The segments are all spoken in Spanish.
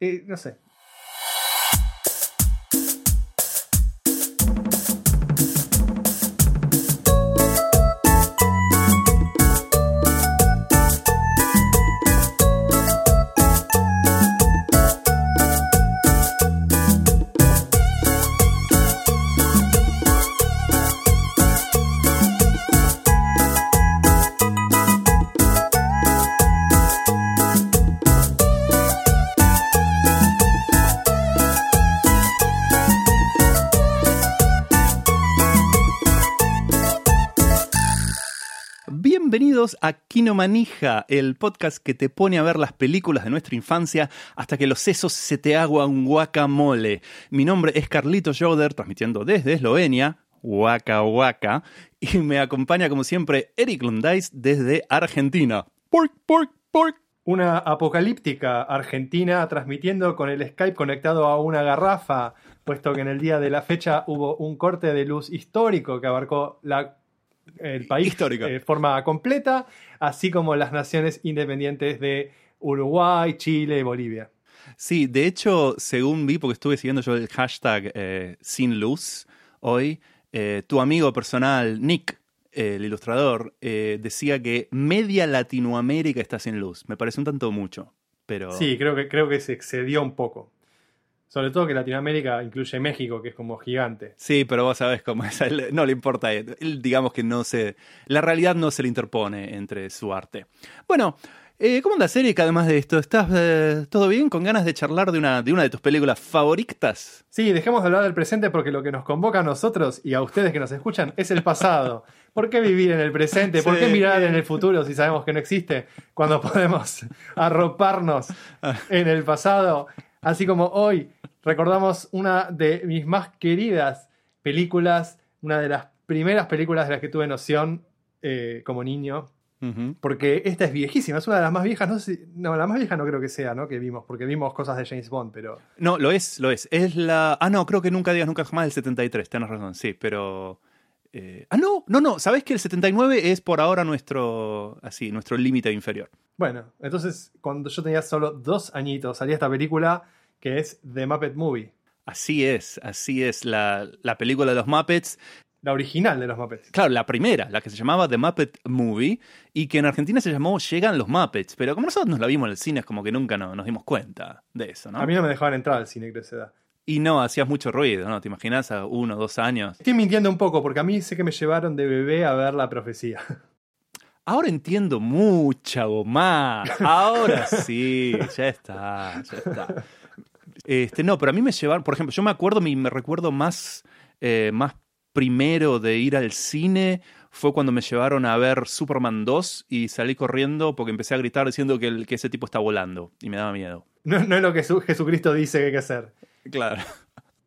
Y no sé. Bienvenidos a Kinomanija, el podcast que te pone a ver las películas de nuestra infancia hasta que los sesos se te aguan guacamole. Mi nombre es Carlito Joder, transmitiendo desde Eslovenia, Waka Waka, y me acompaña como siempre Eric Lundais desde Argentina. Pork, pork, pork. Una apocalíptica argentina transmitiendo con el Skype conectado a una garrafa, puesto que en el día de la fecha hubo un corte de luz histórico que abarcó la el país Histórico. de forma completa, así como las naciones independientes de Uruguay, Chile y Bolivia. Sí, de hecho, según vi, porque estuve siguiendo yo el hashtag eh, Sin Luz hoy, eh, tu amigo personal, Nick, eh, el ilustrador, eh, decía que media Latinoamérica está sin luz. Me parece un tanto mucho, pero... Sí, creo que, creo que se excedió un poco. Sobre todo que Latinoamérica incluye México, que es como gigante. Sí, pero vos sabés cómo es. Él no le importa. Él, Él, digamos que no se. La realidad no se le interpone entre su arte. Bueno, eh, ¿cómo andas, Eric? Además de esto, ¿estás eh, todo bien? ¿Con ganas de charlar de una, de una de tus películas favoritas? Sí, dejemos de hablar del presente porque lo que nos convoca a nosotros y a ustedes que nos escuchan es el pasado. ¿Por qué vivir en el presente? ¿Por qué mirar en el futuro si sabemos que no existe? Cuando podemos arroparnos en el pasado. Así como hoy recordamos una de mis más queridas películas, una de las primeras películas de las que tuve noción eh, como niño. Porque esta es viejísima, es una de las más viejas, no sé si- no, la más vieja no creo que sea, ¿no? Que vimos, porque vimos cosas de James Bond, pero... No, lo es, lo es. Es la. Ah, no, creo que nunca digas nunca jamás del 73, tenés razón, sí, pero. eh, Ah, no, no, no. Sabés que el 79 es por ahora nuestro. Así, nuestro límite inferior. Bueno, entonces cuando yo tenía solo dos añitos salía esta película que es The Muppet Movie, Así es, así es. La, la película de los Muppets. la original de los Muppets. Claro, la primera, la que se llamaba The Muppet Movie, y que en Argentina se llamó Llegan los Muppets, pero como nosotros nos la vimos en el cine, es como que nunca no- nos dimos cuenta de eso, ¿no? A mí no me dejaban entrar al cine creo esa edad. Y no, hacías mucho ruido, ¿no? ¿Te imaginas a uno o dos años? Estoy mintiendo un poco porque a mí sé que me llevaron de bebé a ver la profecía. Ahora entiendo mucho más. Ahora sí, ya está, ya está. Este, no, pero a mí me llevaron, por ejemplo, yo me acuerdo, me, me recuerdo más, eh, más primero de ir al cine fue cuando me llevaron a ver Superman 2 y salí corriendo porque empecé a gritar diciendo que, el- que ese tipo está volando y me daba miedo. No, no es lo que Jesu- Jesucristo dice que hay que hacer. Claro.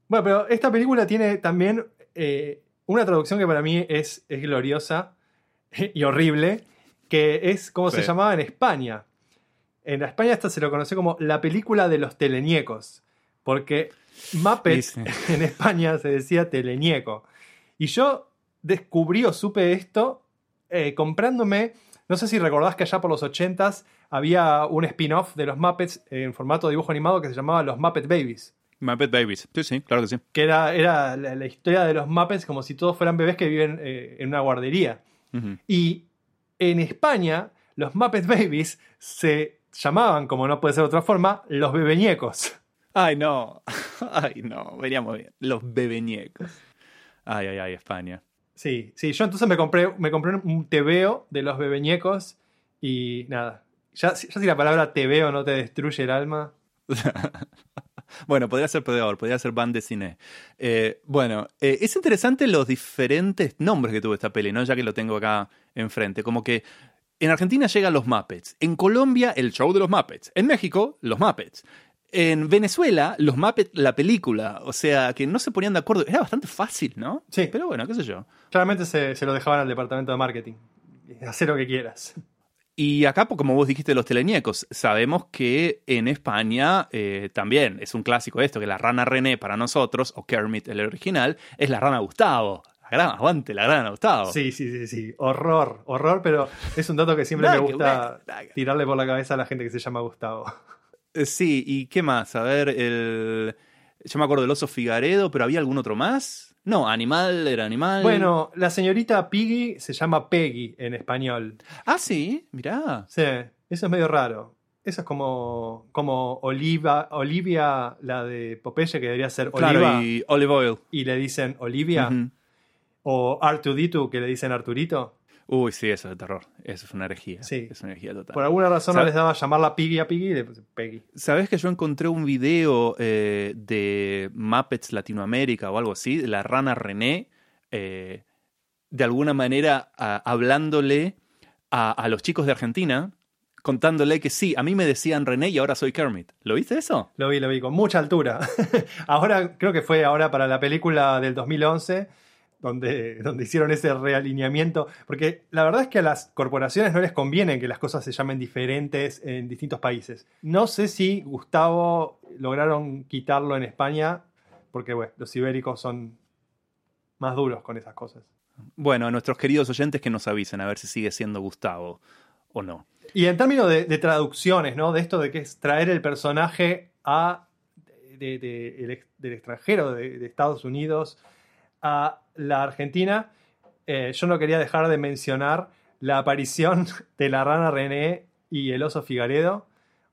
Bueno, pero esta película tiene también eh, una traducción que para mí es, es gloriosa y horrible, que es como se llamaba en España. En España esta se lo conoció como la película de los teleñecos, porque Muppet Sí, en España se decía teleñeco. Y yo descubrí o supe esto eh, comprándome, no sé si recordás que allá por los 80s había un spin-off de los Muppets en formato de dibujo animado que se llamaba Los Muppet Babies Muppet Babies. Sí, sí, claro que sí. que era, era la, la historia de los Muppets como si todos fueran bebés que viven eh, en una guardería. Ujú. Y en España, los Muppet Babies se llamaban, como no puede ser de otra forma, los bebeñecos. Ay, no. Ay, no. Veníamos bien. Los bebeñecos. Ay, ay, ay, España. Sí, sí, yo entonces me compré, me compré un tebeo de los bebeñecos y nada. Ya, ya si la palabra tebeo no te destruye el alma. Bueno, podría ser peor, podría ser band de cine. Eh, bueno, eh, es interesante los diferentes nombres que tuvo esta peli, ¿no? Ya que lo tengo acá enfrente. Como que en Argentina llegan los Muppets. En Colombia, el show de los Muppets. En México, los Muppets. En Venezuela, los Muppets, la película. O sea, que no se ponían de acuerdo. Era bastante fácil, ¿no? Sí. Pero bueno, qué sé yo. Claramente se, se lo dejaban al departamento de marketing. Hacer lo que quieras. Y acá, como vos dijiste, los teleñecos, sabemos que en España eh, también es un clásico esto, que la rana René para nosotros, o Kermit el original, es la rana Gustavo. gran, aguante la gran Gustavo. Sí, sí, sí, sí. Horror, horror, pero es un dato que siempre me gusta tirarle por la cabeza a la gente que se llama Gustavo. Eh, Sí, ¿y qué más? A ver, el... Yo me acuerdo del oso Figaredo, pero ¿había algún otro más? No, animal era animal. Bueno, la señorita Piggy se llama Peggy en español. Ah, sí, mirá. Sí, eso es medio raro. Eso es como, como Oliva, Olivia, la de Popeye, que debería ser Oliva, Claro, y Olive Oil. y le dicen Olivia. O R2D2, que le dicen Arturito. Uy, sí, eso es de terror. Eso es una herejía. Sí. Es una herejía total. Por alguna razón no ¿Sabe- les daba llamarla Piggy a Piggy puse Peggy. ¿Sabes que yo encontré un video eh, de Muppets Latinoamérica o algo así? de La rana René, eh, de alguna manera a- hablándole a, a los chicos de Argentina, contándole que sí, a mí me decían René y ahora soy Kermit. ¿Lo viste eso? Lo vi, lo vi, con mucha altura. ahora, creo que fue ahora para la película del 2011, donde, donde hicieron ese realineamiento. Porque la verdad es que a las corporaciones no les conviene que las cosas se llamen diferentes en distintos países. No sé si Gustavo lograron quitarlo en España, porque bueno, los ibéricos son más duros con esas cosas. Bueno, a nuestros queridos oyentes que nos avisen a ver si sigue siendo Gustavo o no. Y en términos de, de traducciones, ¿no? De esto de que es traer el personaje a, de- de- el ex- del extranjero, de Estados Unidos, a la Argentina, eh, yo no quería dejar de mencionar la aparición de la rana René y el oso Figaredo,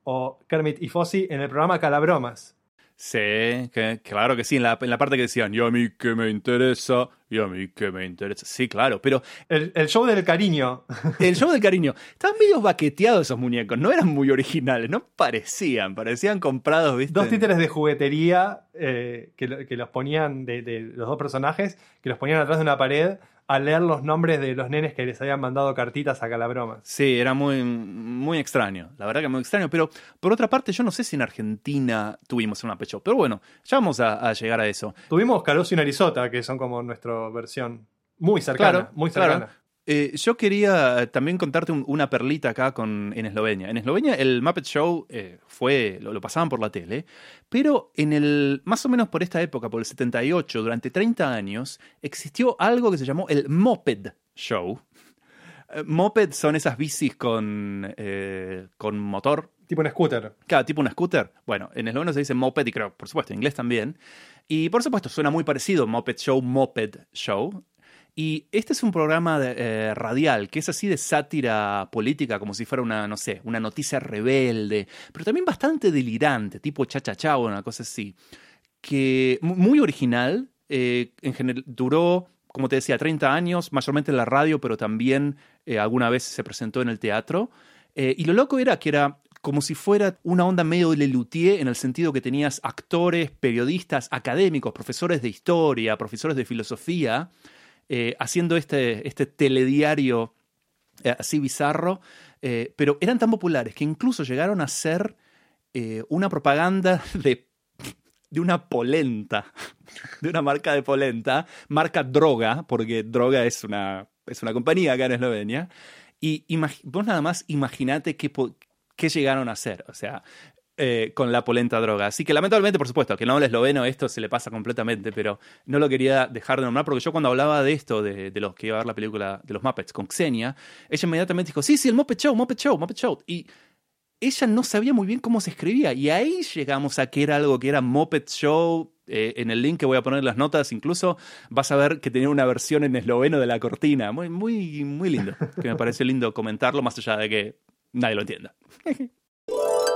o Kermit y Fossi, en el programa Calabromas. Sí, que, claro que sí, en la, en la parte que decían, y a mí que me interesa, y a mí que me interesa. Sí, claro, pero El, el show del cariño. El show del cariño. Estaban medio baqueteados esos muñecos. No eran muy originales. No parecían. Parecían comprados, ¿viste? Dos títeres de juguetería eh, que, lo- que los ponían, de, de los dos personajes, que los ponían atrás de una pared a leer los nombres de los nenes que les habían mandado cartitas a Calabromas. Sí, era muy, muy extraño. La verdad que muy extraño. Pero por otra parte, yo no sé si en Argentina tuvimos una Pet Shop. Pero bueno, ya vamos a, a llegar a eso. Tuvimos Caroso y Narizota, que son como nuestra versión muy cercana, Claro, muy claro. Eh, yo quería eh, también contarte un- una perlita acá con, en Eslovenia. En Eslovenia el Muppet Show eh, fue, lo, lo pasaban por la tele, pero en el, más o menos por esta época, por el 78, durante 30 años, existió algo que se llamó el Moped Show. Eh, Moped son esas bicis con, con motor, Tipo un scooter. Claro, tipo una scooter. Bueno, en esloveno se dice moped y creo, por supuesto, en inglés también. Y por supuesto, suena muy parecido, Moped Show, Moped Show. Y este es un programa eh, radial que es así de sátira política, como si fuera una, no sé, una noticia rebelde, pero también bastante delirante, tipo cha-cha-cha o una cosa así. Que mu- muy original, eh, en general, duró, como te decía, 30 años, mayormente en la radio, pero también eh, alguna vez se presentó en el teatro. Y lo loco era que era como si fuera una onda medio Lelutier en el sentido que tenías actores, periodistas, académicos, profesores de historia, profesores de filosofía, eh, haciendo este, este telediario eh, así bizarro, eh, pero eran tan populares que incluso llegaron a ser una propaganda de, de una polenta, de una marca de polenta, marca Droga, porque Droga es una, es una compañía acá en Eslovenia, y vos nada más imaginate qué, qué llegaron a hacer, o sea, eh, con la polenta droga. Así que lamentablemente, por supuesto, que no habla esloveno, esto se le pasa completamente, pero no lo quería dejar de nombrar porque yo cuando hablaba de esto, de, los que iba a ver la película de los Muppets con Xenia, ella inmediatamente dijo, sí, sí, el Muppet Show, Muppet Show, Muppet Show. Y ella no sabía muy bien cómo se escribía y ahí llegamos a que era algo que era Muppet Show. Eh, en el link que voy a poner en las notas, incluso vas a ver que tenía una versión en esloveno de la cortina. Muy, muy, muy lindo. Que me pareció lindo comentarlo, más allá de que nadie lo entienda.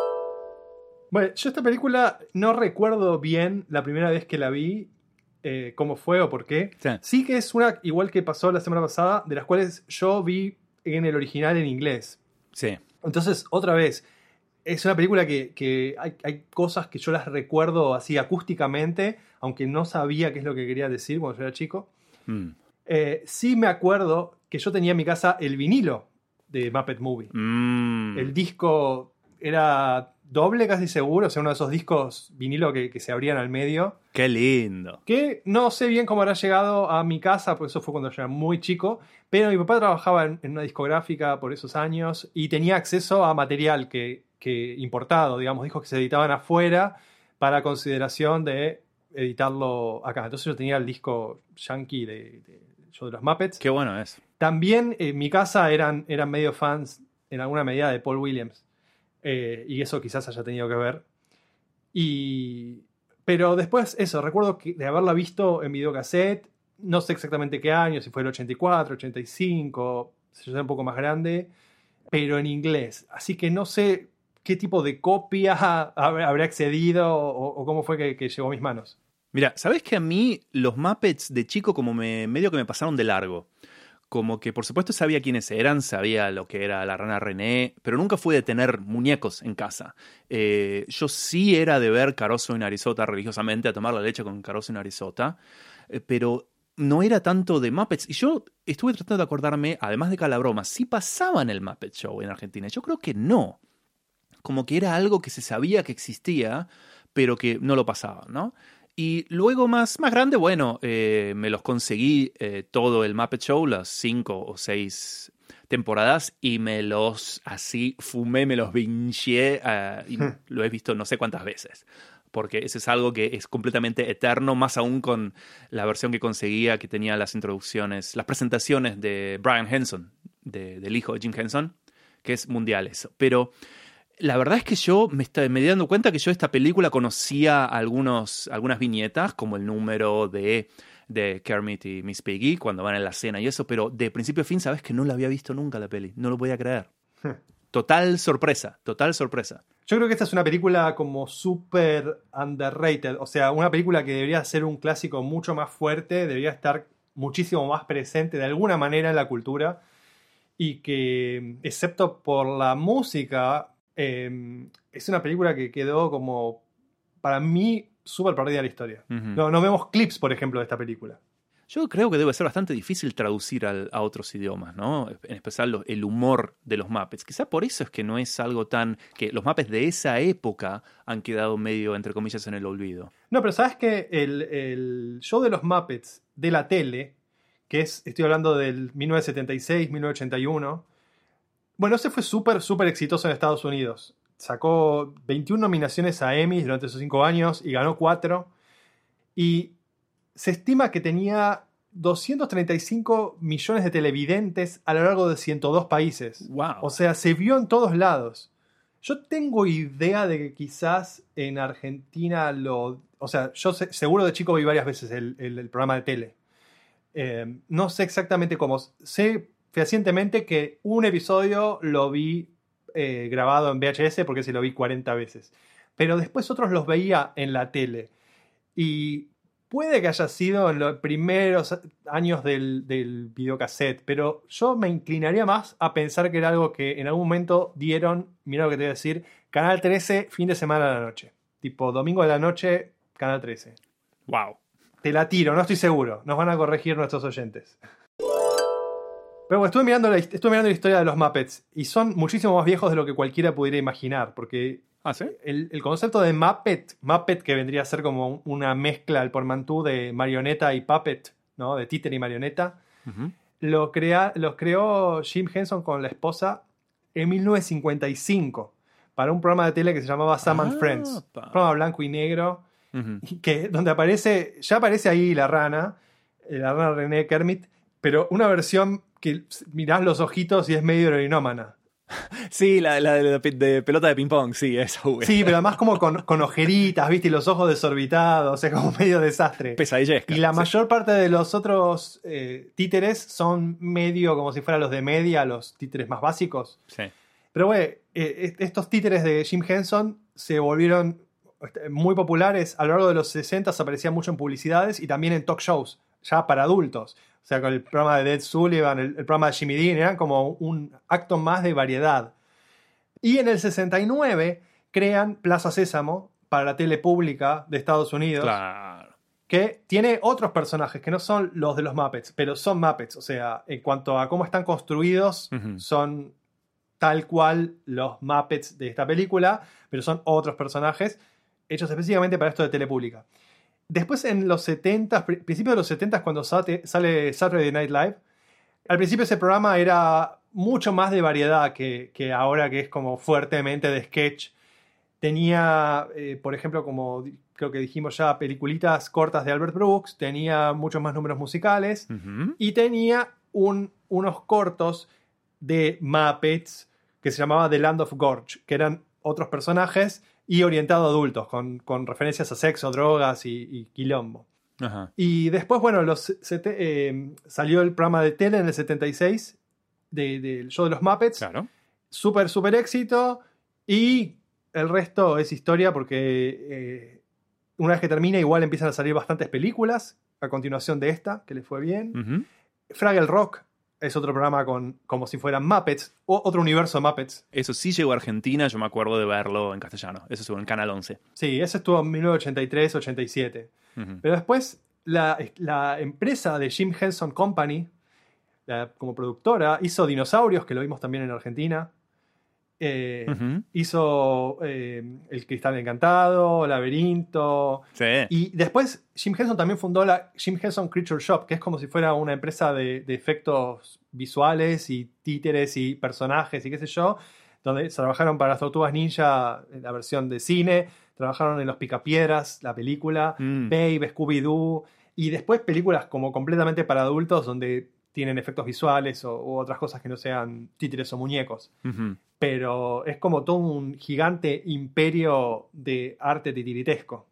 Bueno, yo esta película no recuerdo bien la primera vez que la vi, eh, cómo fue o por qué. Sí. Sí que es una, igual que pasó la semana pasada, de las cuales yo vi en el original en inglés. Sí. Entonces, otra vez, es una película que, que hay, hay cosas que yo las recuerdo así acústicamente, aunque no sabía qué es lo que quería decir cuando yo era chico. Mm. Eh, sí me acuerdo que yo tenía en mi casa el vinilo de Muppet Movie. Mm. El disco era doble, casi seguro, o sea, uno de esos discos vinilo que, que se abrían al medio. Qué lindo. Que no sé bien cómo habrá llegado a mi casa, porque eso fue cuando yo era muy chico, pero mi papá trabajaba en, en una discográfica por esos años y tenía acceso a material que, que importado, digamos, discos que se editaban afuera para consideración de editarlo acá. Entonces yo tenía el disco yankee de, de- show de los Muppets. Qué bueno es. También en mi casa eran, eran medio fans en alguna medida de Paul Williams. Eh, y eso quizás haya tenido que ver. Y, pero después, eso, recuerdo de haberla visto en videocassette, no sé exactamente qué año, si fue el 84, 85, si yo sé un poco más grande, pero en inglés. Así que no sé qué tipo de copia habrá accedido o, cómo fue que, llegó a mis manos. Mira, ¿sabes que a mí los Muppets de chico como me, medio que me pasaron de largo? Como que por supuesto sabía quiénes eran, sabía lo que era la rana René, pero nunca fui de tener muñecos en casa. Eh, yo sí era de ver Caroso y Narizota religiosamente, a tomar la leche con Caroso y Narizota, eh, pero no era tanto de Muppets. Y yo estuve tratando de acordarme, además de Calabroma, si pasaban el Muppet Show en Argentina. Yo creo que no. Como que era algo que se sabía que existía, pero que no lo pasaban, ¿no? Y luego más, más grande, bueno, eh, me los conseguí eh, todo el Muppet Show, las cinco o seis temporadas, y me los así fumé, me los vinché, uh, y hmm. lo he visto no sé cuántas veces. Porque ese es algo que es completamente eterno, más aún con la versión que conseguía, que tenía las introducciones, las presentaciones de Brian Henson, de, del hijo de Jim Henson, que es mundial eso. Pero la verdad es que yo me, estoy, me dando cuenta que yo esta película conocía algunos, algunas viñetas, como el número de, de Kermit y Miss Piggy, cuando van en la cena y eso, pero de principio a fin, sabes que no la había visto nunca la peli. No lo podía creer. Hmm. Total sorpresa, total sorpresa. Yo creo que esta es una película como súper underrated. O sea, una película que debería ser un clásico mucho más fuerte, debería estar muchísimo más presente de alguna manera en la cultura. Y que, excepto por la música, Em, es una película que quedó como, para mí, súper perdida la historia. no, no vemos clips, por ejemplo, de esta película. Yo creo que debe ser bastante difícil traducir a otros idiomas, ¿no? En especial el humor de los Muppets. Quizá por eso es que no es algo tan... que los Muppets de esa época han quedado medio, entre comillas, en el olvido. No, pero sabes que el, el show de los Muppets de la tele, que es, estoy hablando del 1976, 1981, bueno, ese fue súper, súper exitoso en Estados Unidos. Sacó 21 nominaciones a Emmy durante esos 5 años y ganó 4. Y se estima que tenía 235 millones de televidentes a lo largo de 102 países. Wow. O sea, se vio en todos lados. Yo tengo idea de que quizás en Argentina lo... O sea, yo seguro de chico vi varias veces el, programa de tele. Eh, no sé exactamente cómo. Sé fehacientemente que un episodio lo vi eh, grabado en VHS porque se lo vi 40 veces. Pero después otros los veía en la tele. Y puede que haya sido en los primeros años del, del videocassette, pero yo me inclinaría más a pensar que era algo que en algún momento dieron, mira lo que te voy a decir, Canal 13, fin de semana a la noche. Tipo, domingo de la noche, Canal 13. Wow. Te la tiro, no estoy seguro. Nos van a corregir nuestros oyentes. Pero estuve mirando, la, estuve mirando la historia de los Muppets y son muchísimo más viejos de lo que cualquiera pudiera imaginar, porque ¿Ah, sí? el, concepto de Muppet, Muppet que vendría a ser como una mezcla al pormantú de marioneta y puppet, ¿no? de títer y marioneta, lo crea, los creó Jim Henson con la esposa en 1955 para un programa de tele que se llamaba Sam and Friends, un programa blanco y negro, que, donde aparece, ya aparece ahí la rana, eh, la rana René Kermit, pero una versión que mirás los ojitos y es medio heroinómana. Sí, la, de, pelota de ping-pong, sí, eso. Sí, pero además como con, ojeritas, ¿viste? Y los ojos desorbitados, o sea, como medio desastre. Pesadillesca. Y la mayor parte de los otros eh, títeres son medio como si fueran los de media, los títeres más básicos. Sí. Pero, güey, eh, estos títeres de Jim Henson se volvieron este, muy populares. A lo largo de los 60 aparecían mucho en publicidades y también en talk shows, ya para adultos. O sea, con el programa de Dead Sullivan, el, programa de Jimmy Dean, eran como un acto más de variedad. Y en el 69 crean Plaza Sésamo para la tele pública de Estados Unidos. Claro. Que tiene otros personajes que no son los de los Muppets, pero son Muppets. O sea, en cuanto a cómo están construidos, son tal cual los Muppets de esta película, pero son otros personajes hechos específicamente para esto de tele pública. Después en los 70, principios de los 70 cuando sale, Saturday Night Live, al principio ese programa era mucho más de variedad que, ahora que es como fuertemente de sketch. Tenía, eh, por ejemplo, como creo que dijimos ya, peliculitas cortas de Albert Brooks, tenía muchos más números musicales y tenía un- unos cortos de Muppets que se llamaba The Land of Gorge, que eran otros personajes y orientado a adultos, con, con referencias a sexo, drogas y, y quilombo. Ajá. Y después, bueno, los sete- eh, salió el programa de tele en el 76 de- del show de los Muppets. Claro. Súper, súper éxito. Y el resto es historia porque eh, una vez que termina, igual empiezan a salir bastantes películas a continuación de esta, que le fue bien. Ujú. Fraggle Rock es otro programa con como si fueran Muppets, o otro universo de Muppets. Eso sí llegó a Argentina, yo me acuerdo de verlo en castellano. Eso estuvo en Canal 11. Sí, ese estuvo en 1983-87. Ujú. Pero después, la, la empresa de Jim Henson Company, la- como productora, hizo Dinosaurios, que lo vimos también en Argentina. Eh. Hizo eh, El Cristal Encantado, Laberinto. Sí. Y después Jim Henson también fundó la Jim Henson Creature Shop, que es como si fuera una empresa de, de efectos visuales y títeres y personajes y qué sé yo, donde trabajaron para las Tortugas Ninja, en la versión de cine, trabajaron en Los Picapiedras, la película, Mm. Babe, Scooby-Doo, y después películas como completamente para adultos donde tienen efectos visuales o, u otras cosas que no sean títeres o muñecos. Ujú. Pero es como todo un gigante imperio de arte titiritesco.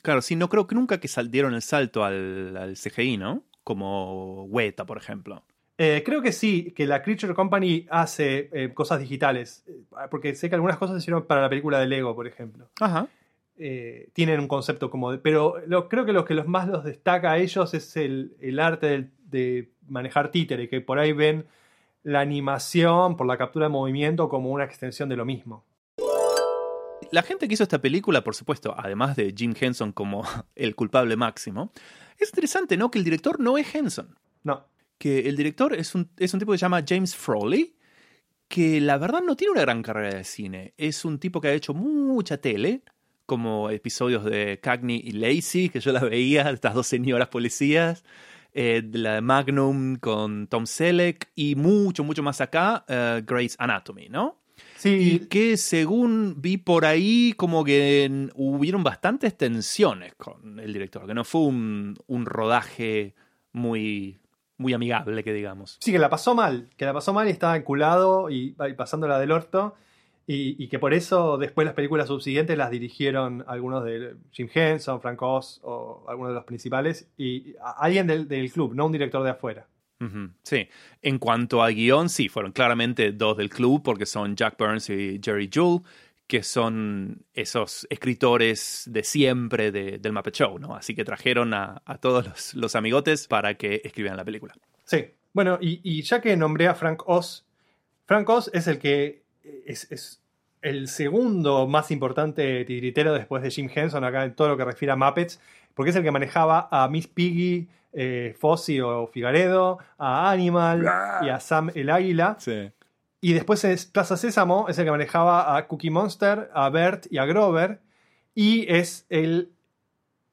Claro, sí, no creo que nunca que sal- dieron el salto al, al CGI, ¿no? Como Weta, por ejemplo. Eh, creo que sí, que la Creature Company hace eh, cosas digitales. eh, Porque sé que algunas cosas se hicieron para la película de Lego, por ejemplo. Ajá. Eh, tienen un concepto como de. Pero lo, creo que lo que los más los destaca a ellos es el, el arte del- de manejar títere, que por ahí ven la animación por la captura de movimiento como una extensión de lo mismo. La gente que hizo esta película, por supuesto, además de Jim Henson como el culpable máximo, es interesante, ¿no? Que el director no es Henson. No. Que el director es un, es un tipo que se llama James Froley, que la verdad no tiene una gran carrera de cine. Es un tipo que ha hecho mucha tele, como episodios de Cagney y Lacey, que yo la veía, estas dos señoras policías, eh, de la de Magnum con Tom Selleck, y mucho, mucho más acá, eh, Grey's Anatomy, ¿no? Y Sí, que según vi por ahí, como que hubieron bastantes tensiones con el director, que no fue un, un rodaje muy, muy amigable, que digamos. sí, que la pasó mal. Que la pasó mal y estaba enculado y, y pasándola del orto. Y, y que por eso después las películas subsiguientes las dirigieron algunos de Jim Henson, Frank Oz o algunos de los principales. Y alguien del, del club, no un director de afuera. Sí. En cuanto a guion, sí, fueron claramente dos del club, porque son Jack Burns y Jerry Jewell, que son esos escritores de siempre de- del Muppet Show, ¿no? Así que trajeron a, a todos los, los amigotes para que escribieran la película. Sí. Bueno, y, y ya que nombré a Frank Oz, Frank Oz es el que es, es el segundo más importante titiritero después de Jim Henson acá en todo lo que refiere a Muppets, porque es el que manejaba a Miss Piggy, eh, Fozzie o Figaredo, a Animal y a Sam el Águila. Sí. Y después es Plaza Sésamo, es el que manejaba a Cookie Monster, a Bert y a Grover. Y es el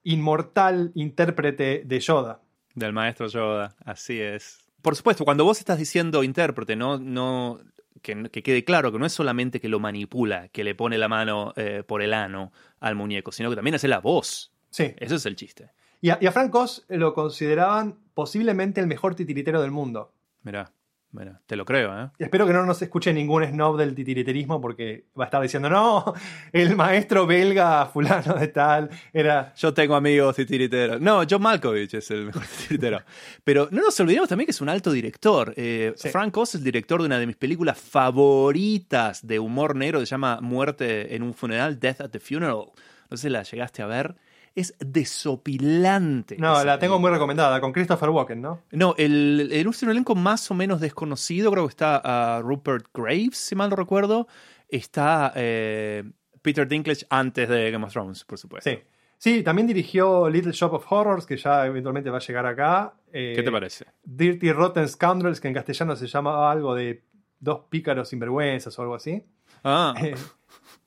inmortal intérprete de Yoda. Del maestro Yoda, así es. Por supuesto, cuando vos estás diciendo intérprete, no, no, que, que quede claro que no es solamente que lo manipula, que le pone la mano eh, por el ano al muñeco, sino que también hace la voz. Sí. Ese es el chiste. Y a, y a Frank Oz lo consideraban posiblemente el mejor titiritero del mundo. Mirá, mirá, te lo creo, ¿eh? Espero que no nos escuche ningún snob del titiriterismo porque va a estar diciendo, no, el maestro belga fulano de tal era... Yo tengo amigos titiriteros. No, John Malkovich es el mejor titiritero. Pero no nos olvidemos también que es un alto director. Eh, Sí. Frank Oz es el director de una de mis películas favoritas de humor negro que se llama Muerte en un funeral, Death at the Funeral. No sé si la llegaste a ver. Es desopilante. No, la tengo muy recomendada, con Christopher Walken, ¿no? No, el, el, un elenco más o menos desconocido. Creo que está ah, Rupert Graves, si mal no recuerdo. Está eh, Peter Dinklage antes de Game of Thrones, por supuesto. Sí. Sí, también dirigió Little Shop of Horrors, que ya eventualmente va a llegar acá. Eh, ¿Qué te parece? Dirty Rotten Scoundrels, que en castellano se llama algo de dos pícaros sinvergüenzas o algo así. Ah, Eh,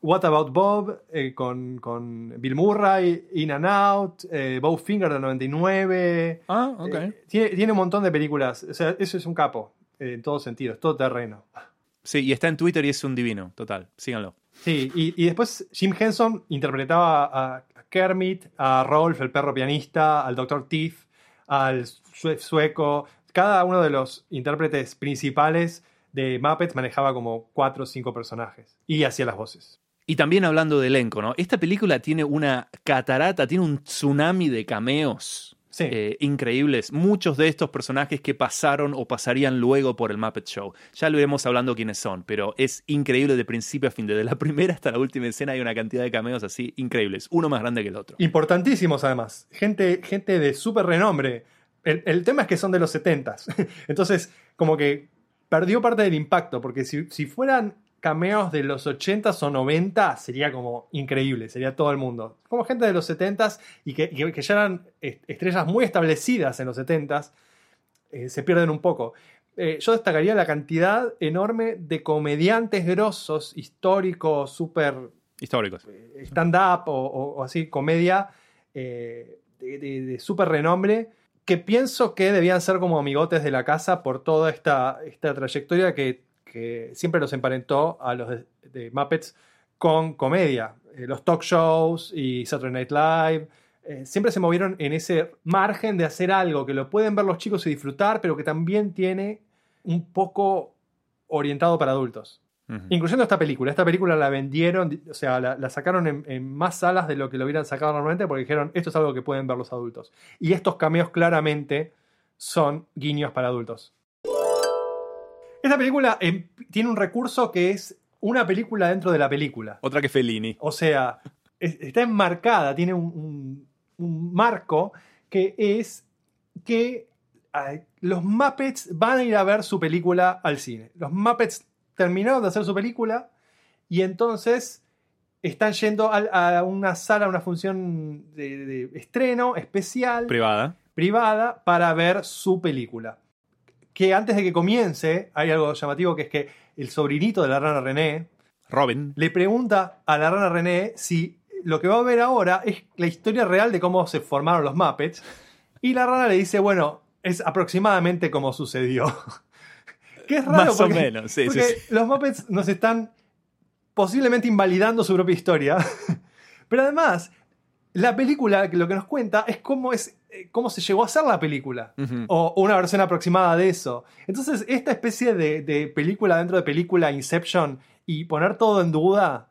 What About Bob, eh, con, con Bill Murray, In and Out, eh, Bowfinger del 99. ah ok. Eh, tiene, tiene un montón de películas. O sea, eso es un capo, eh, en todo sentido, es todo terreno. Sí, y está en Twitter y es un divino, total. Síganlo. Sí, y, y después Jim Henson interpretaba a, a Kermit, a Rolf, el perro pianista, al Dr. Teeth, al sue- sueco. Cada uno de los intérpretes principales de Muppets manejaba como cuatro o cinco personajes y hacía las voces. Y también hablando de elenco, ¿no? Esta película tiene una catarata, tiene un tsunami de cameos Sí. eh, increíbles. Muchos de estos personajes que pasaron o pasarían luego por el Muppet Show. Ya lo iremos hablando quiénes son, pero es increíble de principio a fin. Desde la primera hasta la última escena hay una cantidad de cameos así increíbles. Uno más grande que el otro. Importantísimos además. Gente, gente de súper renombre. El, el tema es que son de los 70s. Entonces, como que perdió parte del impacto, porque si, si fueran cameos de los 80s o 90 sería como increíble, sería todo el mundo. Como gente de los 70s y que, ya eran est- estrellas muy establecidas en los 70s, eh, se pierden un poco. Eh, yo destacaría la cantidad enorme de comediantes grosos, históricos, súper Históricos. eh, stand-up o, o- o así, comedia de, de- de súper renombre, que pienso que debían ser como amigotes de la casa por toda esta, esta trayectoria que, que siempre los emparentó a los de, de Muppets con comedia. Eh, los talk shows y Saturday Night Live. eh, siempre se movieron en ese margen de hacer algo que lo pueden ver los chicos y disfrutar, pero que también tiene un poco orientado para adultos. Ujú. Incluyendo esta película. Esta película la vendieron, di- o sea, la, la sacaron en, en más salas de lo que lo hubieran sacado normalmente porque dijeron, esto es algo que pueden ver los adultos. Y estos cameos claramente son guiños para adultos. Esta película eh, tiene un recurso que es una película dentro de la película. Otra que Fellini. O sea, es- está enmarcada, tiene un, un- un marco que es que los Muppets van a ir a ver su película al cine. Los Muppets terminaron de hacer su película y entonces están yendo a, una sala, a una función de, de estreno especial, Privada. privada, para ver su película. Que antes de que comience, hay algo llamativo que es que el sobrinito de la rana René, Robin. le pregunta a la rana René si lo que va a ver ahora es la historia real de cómo se formaron los Muppets. Y la rana le dice, bueno, es aproximadamente como sucedió. que es raro Más o menos, sí, sí, porque sí. los Muppets nos están posiblemente invalidando su propia historia. Pero además, la película lo que nos cuenta es cómo, es, eh, cómo se llegó a hacer la película o una versión aproximada de eso. Entonces, esta especie de, de película dentro de película, Inception, y poner todo en duda,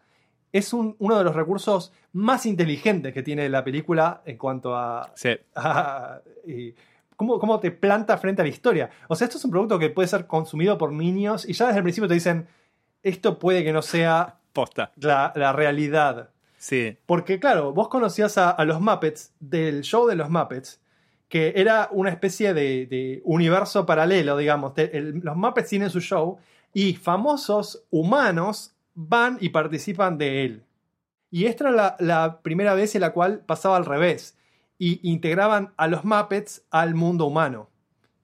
es un- uno de los recursos más inteligentes que tiene la película en cuanto a, Sí. a- y cómo, cómo te planta frente a la historia. O sea, esto es un producto que puede ser consumido por niños y ya desde el principio te dicen, esto puede que no sea Posta. la, la realidad. Sí. Porque, claro, vos conocías a, los Muppets del show de los Muppets, que era una especie de, universo paralelo, digamos. Los Muppets tienen su show y famosos humanos van y participan de él. Y esta era la, primera vez en la cual pasaba al revés. Y integraban a los Muppets al mundo humano.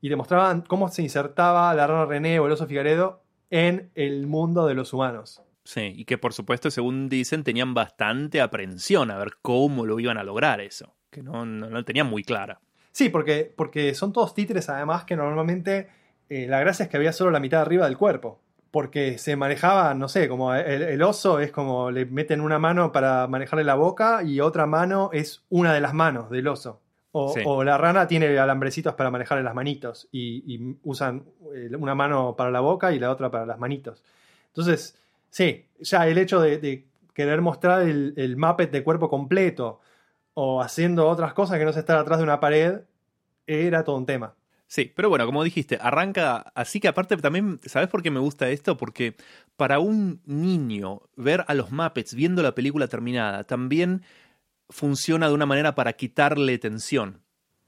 Y demostraban cómo se insertaba la rana René o el oso Figaredo en el mundo de los humanos. Sí, y que por supuesto, según dicen, tenían bastante aprensión a ver cómo lo iban a lograr eso, que no, no, no tenían muy clara. Sí, porque, porque son todos títeres además que normalmente eh, la gracia es que había solo la mitad de arriba del cuerpo. Porque se manejaba, no sé, como el, el oso es como le meten una mano para manejarle la boca y otra mano es una de las manos del oso. O, Sí. o la rana tiene alambrecitos para manejarle las manitos y, y usan eh, una mano para la boca y la otra para las manitos. Entonces, sí, ya el hecho de, de querer mostrar el, el Muppet de cuerpo completo o haciendo otras cosas que no es estar atrás de una pared, era todo un tema. Sí, pero bueno, como dijiste, arranca así que aparte también, ¿sabes por qué me gusta esto? Porque para un niño ver a los Muppets viendo la película terminada también funciona de una manera para quitarle tensión.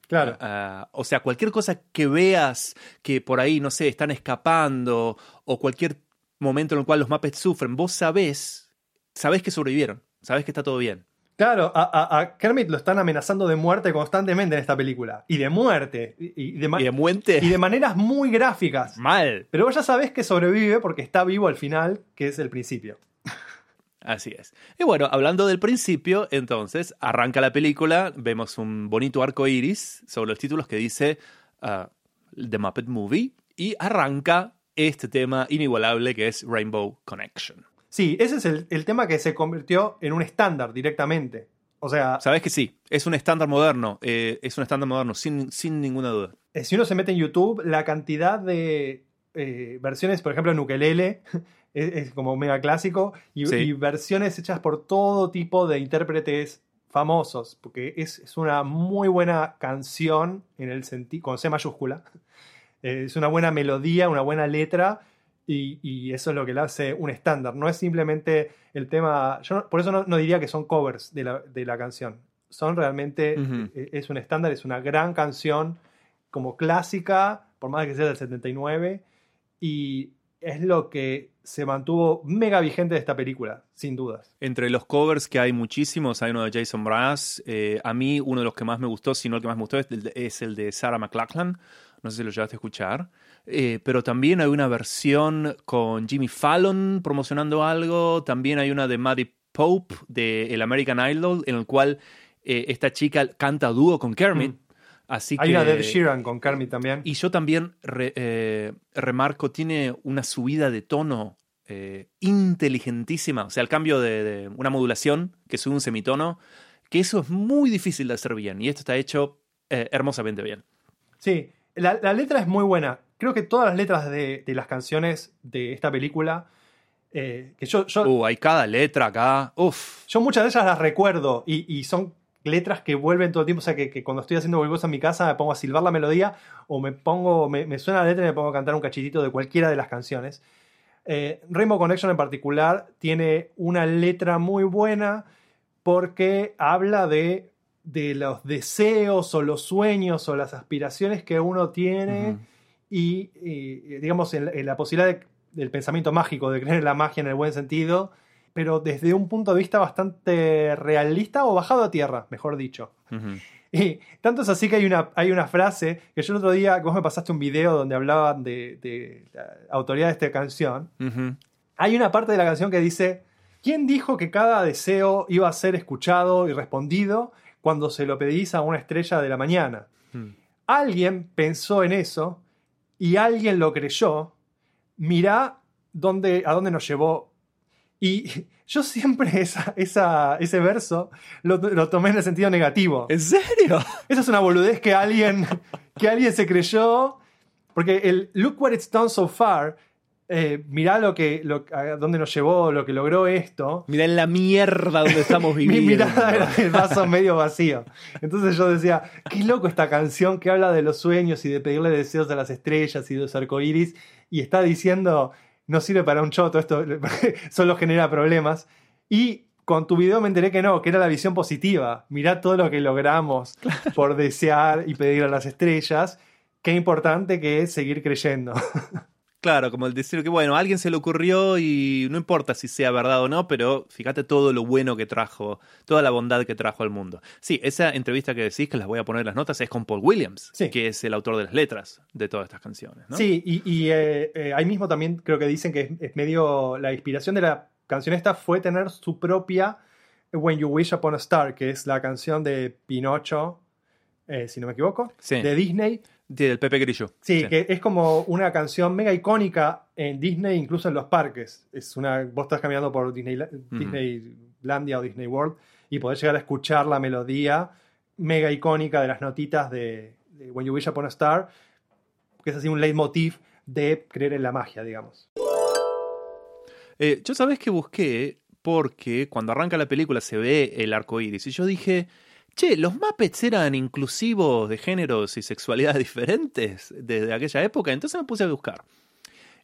Claro. Ah, o sea, cualquier cosa que veas que por ahí, no sé, están escapando o cualquier momento en el cual los Muppets sufren, vos sabés, sabés que sobrevivieron, sabés que está todo bien. Claro, a, a- a Kermit lo están amenazando de muerte constantemente en esta película. Y de muerte. Y, y de, Y de muerte, y de maneras muy gráficas. mal. Pero vos ya sabés que sobrevive porque está vivo al final, que es el principio. Así es. Y bueno, hablando del principio, entonces arranca la película, vemos un bonito arco iris sobre los títulos que dice ah, The Muppet Movie y arranca este tema inigualable que es Rainbow Connection. Sí, ese es el, el tema que se convirtió en un estándar directamente. O sea, Sabes que sí, es un estándar moderno, eh, es un estándar moderno, sin, sin ninguna duda. eh, si uno se mete en YouTube, la cantidad de eh, versiones, por ejemplo, en ukelele, es, es como mega clásico, y, Sí. y versiones hechas por todo tipo de intérpretes famosos, porque es, es una muy buena canción en el sentido, con C mayúscula. Eh, es una buena melodía, una buena letra, y, y eso es lo que le hace un estándar. No es simplemente el tema. Yo no- por eso no, no diría que son covers de la, de la canción. Son realmente. Eh, Es un estándar, es una gran canción, como clásica, por más que sea del 79, y es lo que se mantuvo mega vigente de esta película, sin dudas. Entre los covers que hay muchísimos, hay uno de Jason Mraz. eh, a mí, uno de los que más me gustó, si no el que más me gustó, es el de, es el de Sarah McLachlan. No sé si lo llegaste a escuchar. Eh, pero también hay una versión con Jimmy Fallon promocionando algo. También hay una de Maddie Pope de El American Idol, en el cual eh, esta chica canta dúo con Kermit. Mm. Así Hay que. una de Ed Sheeran con Kermit también. Y yo también re- eh, remarco, tiene una subida de tono eh, inteligentísima. O sea, el cambio de, de una modulación que sube un semitono, que eso es muy difícil de hacer bien. Y esto está hecho hermosamente bien. Sí, la, la letra es muy buena. Creo que todas las letras de, de las canciones de esta película, eh, que yo, yo, Uh, hay cada letra acá. Uf. yo muchas de ellas las recuerdo y, y son letras que vuelven todo el tiempo. O sea, que, que cuando estoy haciendo cualquier en mi casa me pongo a silbar la melodía o me pongo, me, me suena la letra y me pongo a cantar un cachitito de cualquiera de las canciones. Eh, Rainbow Connection en particular tiene una letra muy buena porque habla de, de los deseos o los sueños o las aspiraciones que uno tiene y, y, digamos, en, en la posibilidad de- del pensamiento mágico, de creer en la magia en el buen sentido, pero desde un punto de vista bastante realista o bajado a tierra, mejor dicho. Y tanto es así que hay una, hay una frase que yo el otro día, vos me pasaste un video donde hablaban de, de la autoría de esta canción. Hay una parte de la canción que dice, ¿quién dijo que cada deseo iba a ser escuchado y respondido cuando se lo pedís a una estrella de la mañana? Mm. Alguien pensó en eso y alguien lo creyó. Mirá dónde, a dónde nos llevó. Y yo siempre esa, esa- ese verso lo, lo tomé en el sentido negativo. ¿En serio? Esa es una boludez que alguien, que alguien se creyó. Porque el Look what it's done so far. Eh, mirá lo que, lo, a dónde nos llevó, lo que logró esto. Mira en la mierda donde estamos Mi viviendo. mirada era el vaso medio vacío. Entonces yo decía, qué loco esta canción que habla de los sueños y de pedirle deseos a las estrellas y de los arcoíris. Y está diciendo, no sirve para un choto, esto solo genera problemas. Y con tu video me enteré que no, que era la visión positiva. Mirá todo lo que logramos por desear y pedir a las estrellas. Qué importante que es seguir creyendo. Claro, como el decir que, bueno, a alguien se le ocurrió y no importa si sea verdad o no, pero fíjate todo lo bueno que trajo, toda la bondad que trajo al mundo. Sí, esa entrevista que decís, que las voy a poner en las notas, es con Paul Williams, Sí. que es el autor de las letras de todas estas canciones, ¿no? Sí, y, y, eh, eh, ahí mismo también creo que dicen que es, es medio. La inspiración de la canción esta fue tener su propia When You Wish Upon a Star, que es la canción de Pinocho, eh, si no me equivoco, Sí. de Disney. Del Pepe Grillo. Sí, que es como una canción mega icónica en Disney, incluso en los parques. Es una, vos estás caminando por Disney, Disneylandia o Disney World y podés llegar a escuchar la melodía mega icónica de las notitas de, de When You Wish Upon a Star, que es así un leitmotiv de creer en la magia, digamos. Eh, yo sabes que busqué porque cuando arranca la película se ve el arco iris y yo dije, che, los Muppets eran inclusivos de géneros y sexualidades diferentes desde aquella época, entonces me puse a buscar.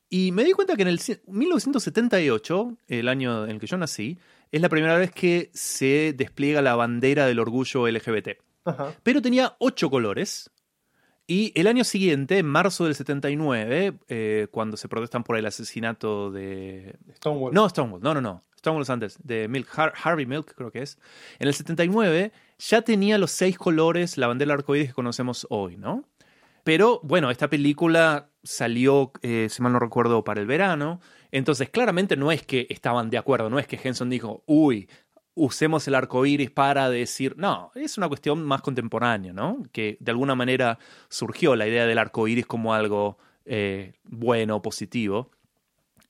Y me di cuenta que en el ci- 1978, el año en el que yo nací, es la primera vez que se despliega la bandera del orgullo LGBT. Ajá. Pero tenía ocho colores. Y el año siguiente, en marzo del 79, eh, cuando se protestan por el asesinato de, Stonewall. no, Stonewall, no, no, no. Stonewall es antes, de Milk, Har- Harvey Milk creo que es. En el 79 ya tenía los seis colores, la bandera arcoíris que conocemos hoy, ¿no? Pero bueno, esta película salió, eh, si mal no recuerdo, para el verano. Entonces, claramente no es que estaban de acuerdo, no es que Henson dijo, uy, usemos el arco iris para decir. No, es una cuestión más contemporánea, ¿no? Que de alguna manera surgió la idea del arco iris como algo eh, bueno, positivo.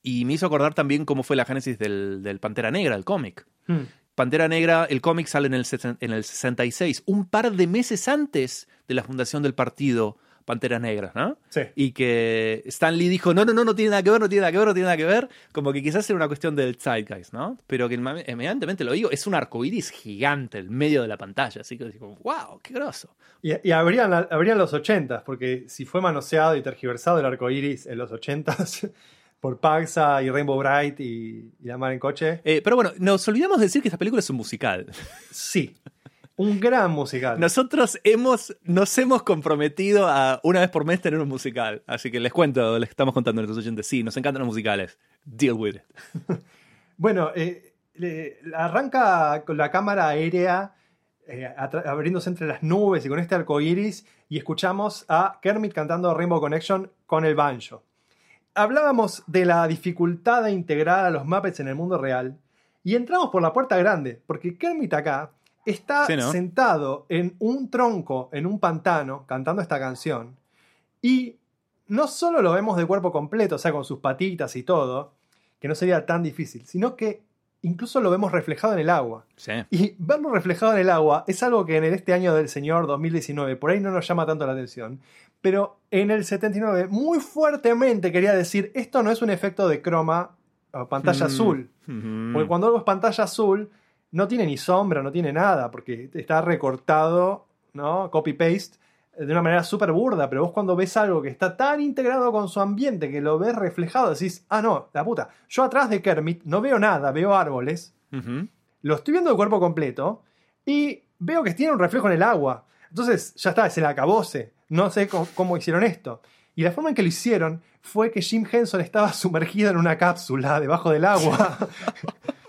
Y me hizo acordar también cómo fue la génesis del, del Pantera Negra, el cómic. Hmm. Pantera Negra, el cómic sale en el, en el 66, un par de meses antes de la fundación del partido Pantera Negra, ¿no? Sí. Y que Stan Lee dijo, no, no, no, no tiene nada que ver, no tiene nada que ver, no tiene nada que ver. Como que quizás era una cuestión del zeitgeist, ¿no? Pero que evidentemente lo digo, es un arcoíris gigante en medio de la pantalla. Así que digo, wow, qué groso. Y, y habrían, habrían los 80 porque si fue manoseado y tergiversado el arco iris en los 80 por Paxa y Rainbow Bright y, y La Mar en Coche, Eh, pero bueno, nos olvidamos de decir que esta película es un musical. sí. Un gran musical. Nosotros hemos, nos hemos comprometido a una vez por mes tener un musical. Así que les cuento, les estamos contando a nuestros oyentes. Sí, nos encantan los musicales. Deal with it. Bueno, eh, arranca con la cámara aérea eh, abriéndose entre las nubes y con este arco iris y escuchamos a Kermit cantando Rainbow Connection con el banjo. Hablábamos de la dificultad de integrar a los Muppets en el mundo real y entramos por la puerta grande, porque Kermit acá está Sí, ¿no? sentado en un tronco, en un pantano, cantando esta canción y no solo lo vemos de cuerpo completo, o sea, con sus patitas y todo, que no sería tan difícil, sino que incluso lo vemos reflejado en el agua. Sí. Y verlo reflejado en el agua es algo que en este año del Señor 2019 por ahí no nos llama tanto la atención. Pero en el 79 muy fuertemente quería decir, esto no es un efecto de croma o pantalla Mm. azul. Porque cuando algo es pantalla azul, no tiene ni sombra, no tiene nada, porque está recortado, ¿no? Copy-paste, de una manera súper burda. Pero vos cuando ves algo que está tan integrado con su ambiente que lo ves reflejado, decís, ah, no, la puta. Yo atrás de Kermit no veo nada, veo árboles, lo estoy viendo de cuerpo completo y veo que tiene un reflejo en el agua. Entonces, ya está, es el acabose. No sé cómo, cómo hicieron esto. Y la forma en que lo hicieron fue que Jim Henson estaba sumergido en una cápsula debajo del agua.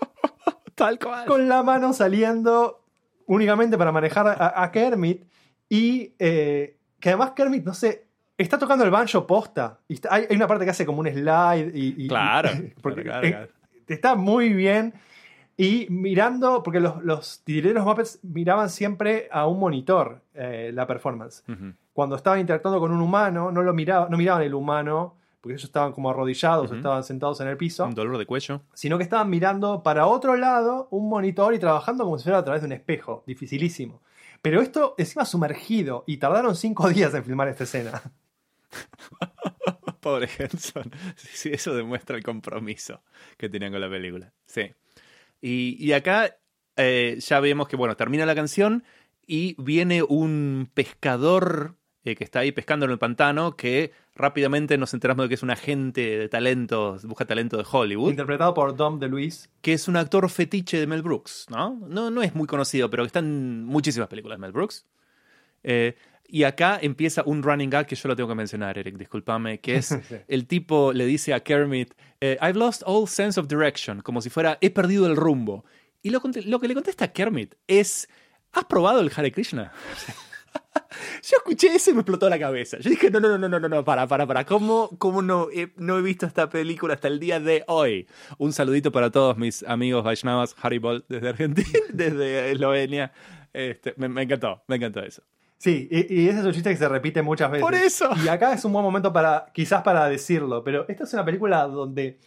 Tal cual. con la mano saliendo únicamente para manejar a, a Kermit y eh, que además Kermit, no sé, está tocando el banjo posta. Y está- hay, hay una parte que hace como un slide y... y- Claro. porque Claro, claro, está muy bien. Y mirando, porque los, los Muppets miraban siempre a un monitor eh, la performance. Cuando estaban interactuando con un humano, no, lo miraba, no miraban el humano, porque ellos estaban como arrodillados, estaban sentados en el piso Un dolor de cuello. sino que estaban mirando para otro lado un monitor y trabajando como si fuera a través de un espejo. Dificilísimo. Pero esto encima sumergido y tardaron cinco días en filmar esta escena. Pobre Henson. Sí, sí, eso demuestra el compromiso que tenían con la película. Sí. Y, y acá eh, ya vemos que, bueno, termina la canción y viene un pescador eh, que está ahí pescando en el pantano que rápidamente nos enteramos de que es un agente de talentos, busca talento de Hollywood, Interpretado por Dom DeLuise. que es un actor fetiche de Mel Brooks, ¿no? No, no es muy conocido, pero está en muchísimas películas de Mel Brooks. Eh, y acá empieza un running gag que yo lo tengo que mencionar, Eric, discúlpame, que es el tipo le dice a Kermit, eh, I've lost all sense of direction, como si fuera, he perdido el rumbo. Y lo, lo que le contesta a Kermit es, ¿has probado el Hare Krishna? Yo escuché eso y me explotó la cabeza. Yo dije, no, no, no, no, no, no, para, para, para. ¿Cómo, cómo no, he, no he visto esta película hasta el día de hoy? Un saludito para todos mis amigos Vaishnavas, Haribol, desde Argentina, desde Eslovenia. Este, me, me encantó, me encantó eso. Sí, y, y ese es un chiste que se repite muchas veces. Por eso. Y acá es un buen momento para, quizás para decirlo, pero esta es una película donde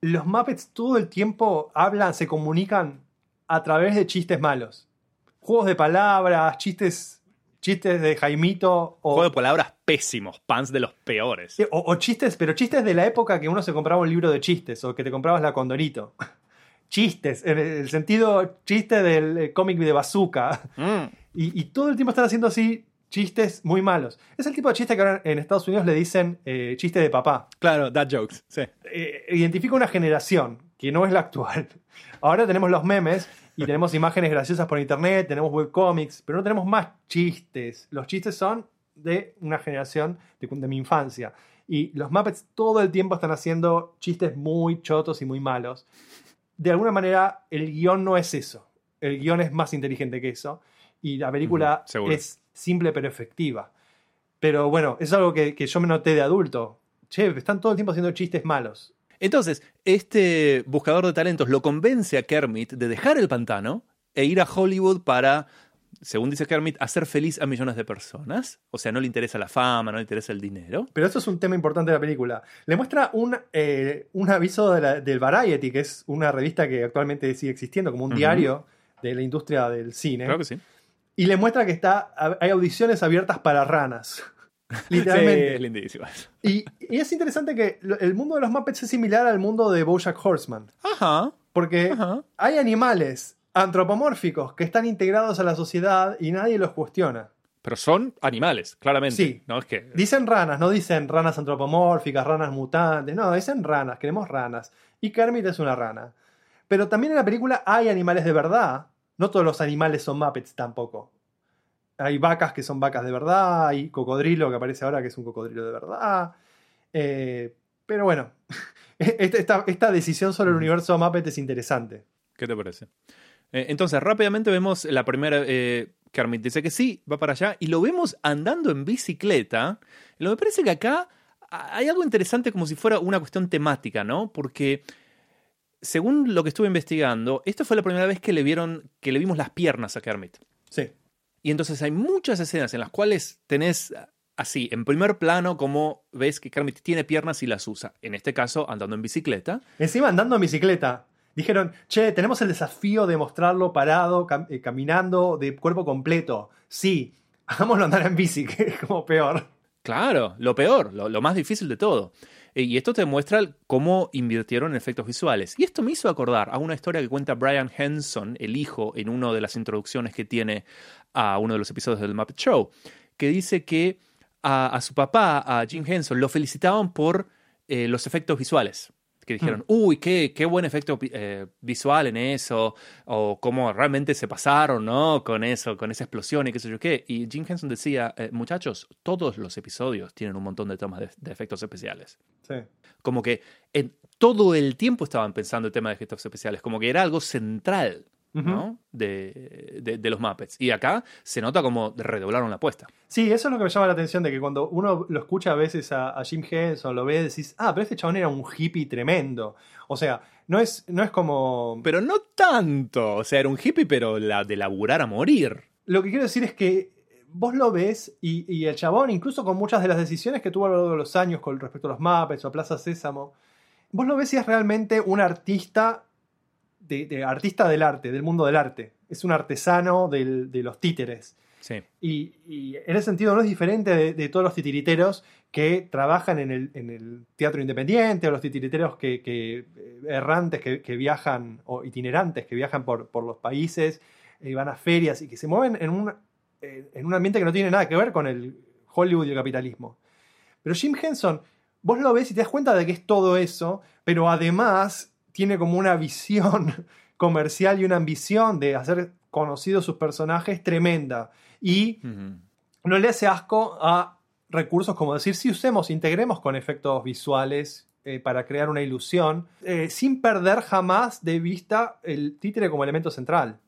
los Muppets todo el tiempo hablan, se comunican a través de chistes malos. Juegos de palabras, chistes, chistes de Jaimito o, Juego de palabras pésimos, pants de los peores. O, o chistes, pero chistes de la época que uno se compraba un libro de chistes o que te comprabas la Condorito. Chistes, en el sentido chiste del eh, cómic de Bazooka. Mm. Y, y todo el tiempo están haciendo así chistes muy malos. Es el tipo de chiste que ahora en Estados Unidos le dicen eh, chiste de papá. Claro, dad jokes, sí. Eh, identifica una generación que no es la actual. Ahora tenemos los memes y tenemos imágenes graciosas por internet, tenemos webcomics, pero no tenemos más chistes. Los chistes son de una generación de, de mi infancia. Y los Muppets todo el tiempo están haciendo chistes muy chotos y muy malos. De alguna manera, el guion no es eso. El guion es más inteligente que eso. Y la película Ujú, seguro. es simple pero efectiva. Pero bueno, es algo que, que yo me noté de adulto. Che, están todo el tiempo haciendo chistes malos. Entonces, este buscador de talentos lo convence a Kermit de dejar el pantano e ir a Hollywood para según dice Kermit, hacer feliz a millones de personas. O sea, no le interesa la fama, no le interesa el dinero. Pero eso es un tema importante de la película. Le muestra un, eh, un aviso de la- del Variety, que es una revista que actualmente sigue existiendo, como un diario de la industria del cine. Claro que sí. Y le muestra que está, hay audiciones abiertas para ranas. Sí, Literalmente. es lindísimo. Y, y es interesante que el mundo de los Muppets es similar al mundo de Bojack Horseman. Ajá, Porque ajá. hay animales antropomórficos que están integrados a la sociedad y nadie los cuestiona. Pero son animales, claramente. Sí. No es que. Dicen ranas, no dicen ranas antropomórficas, ranas mutantes, no, dicen ranas, queremos ranas. Y Kermit es una rana. Pero también en la película hay animales de verdad. No todos los animales son Muppets tampoco. Hay vacas que son vacas de verdad, hay cocodrilo que aparece ahora que es un cocodrilo de verdad. Eh, pero bueno, esta, esta- decisión sobre el universo Muppet es interesante. ¿Qué te parece? Eh, entonces, rápidamente vemos la primera. Eh, Kermit dice que sí, va para allá. Y lo vemos andando en bicicleta. Lo me parece que acá hay algo interesante como si fuera una cuestión temática, ¿no? Porque. Según lo que estuve investigando, esta fue la primera vez que le vieron, que le vimos las piernas a Kermit. Sí. Y entonces hay muchas escenas en las cuales tenés así, en primer plano, como ves que Kermit tiene piernas y las usa. En este caso, andando en bicicleta. Encima andando en bicicleta. Dijeron, che, tenemos el desafío de mostrarlo parado, cam- eh, caminando de cuerpo completo. Sí, hagámoslo andar en bici, que es como peor. Claro, lo peor, lo, lo más difícil de todo. Eh, Y esto te muestra cómo invirtieron en efectos visuales. Y esto me hizo acordar a una historia que cuenta Brian Henson, el hijo, en una de las introducciones que tiene a uno de los episodios del Muppet Show, que dice que a, a su papá, a Jim Henson, lo felicitaban por eh, los efectos visuales. Que dijeron, uy, qué, qué buen efecto eh, visual en eso, o cómo realmente se pasaron, ¿no? Con eso, con esa explosión y qué sé yo qué. Y Jim Henson decía, eh, muchachos, todos los episodios tienen un montón de tomas de, de efectos especiales. Sí. Como que en todo el tiempo estaban pensando el tema de efectos especiales, como que era algo central, ¿no? de, de- de los Muppets. Y acá se nota como redoblaron la apuesta. Sí, eso es lo que me llama la atención, de que cuando uno lo escucha a veces a, a Jim Henson, lo ve, decís, ah, pero este chabón era un hippie tremendo. O sea, no es, no es como... Pero no tanto. O sea, era un hippie, pero la de laburar a morir. Lo que quiero decir es que vos lo ves y, y el chabón, incluso con muchas de las decisiones que tuvo a lo largo de los años con respecto a los Muppets o a Plaza Sésamo, vos lo ves y es realmente un artista, de, de- artista del arte, del mundo del arte. Es un artesano del- de los títeres. Sí. Y, y en ese sentido no es diferente de, de todos los titiriteros que trabajan en el, en el teatro independiente o los titiriteros que, que, eh, errantes que, que viajan o itinerantes que viajan por, por los países y van a ferias y que se mueven en un, eh, en un ambiente que no tiene nada que ver con el Hollywood y el capitalismo. Pero Jim Henson, vos lo ves y te das cuenta de que es todo eso, pero además tiene como una visión comercial y una ambición de hacer conocidos sus personajes tremenda. Y no le hace asco a recursos como decir, si usemos, integremos con efectos visuales eh, para crear una ilusión, eh, sin perder jamás de vista el títere como elemento central.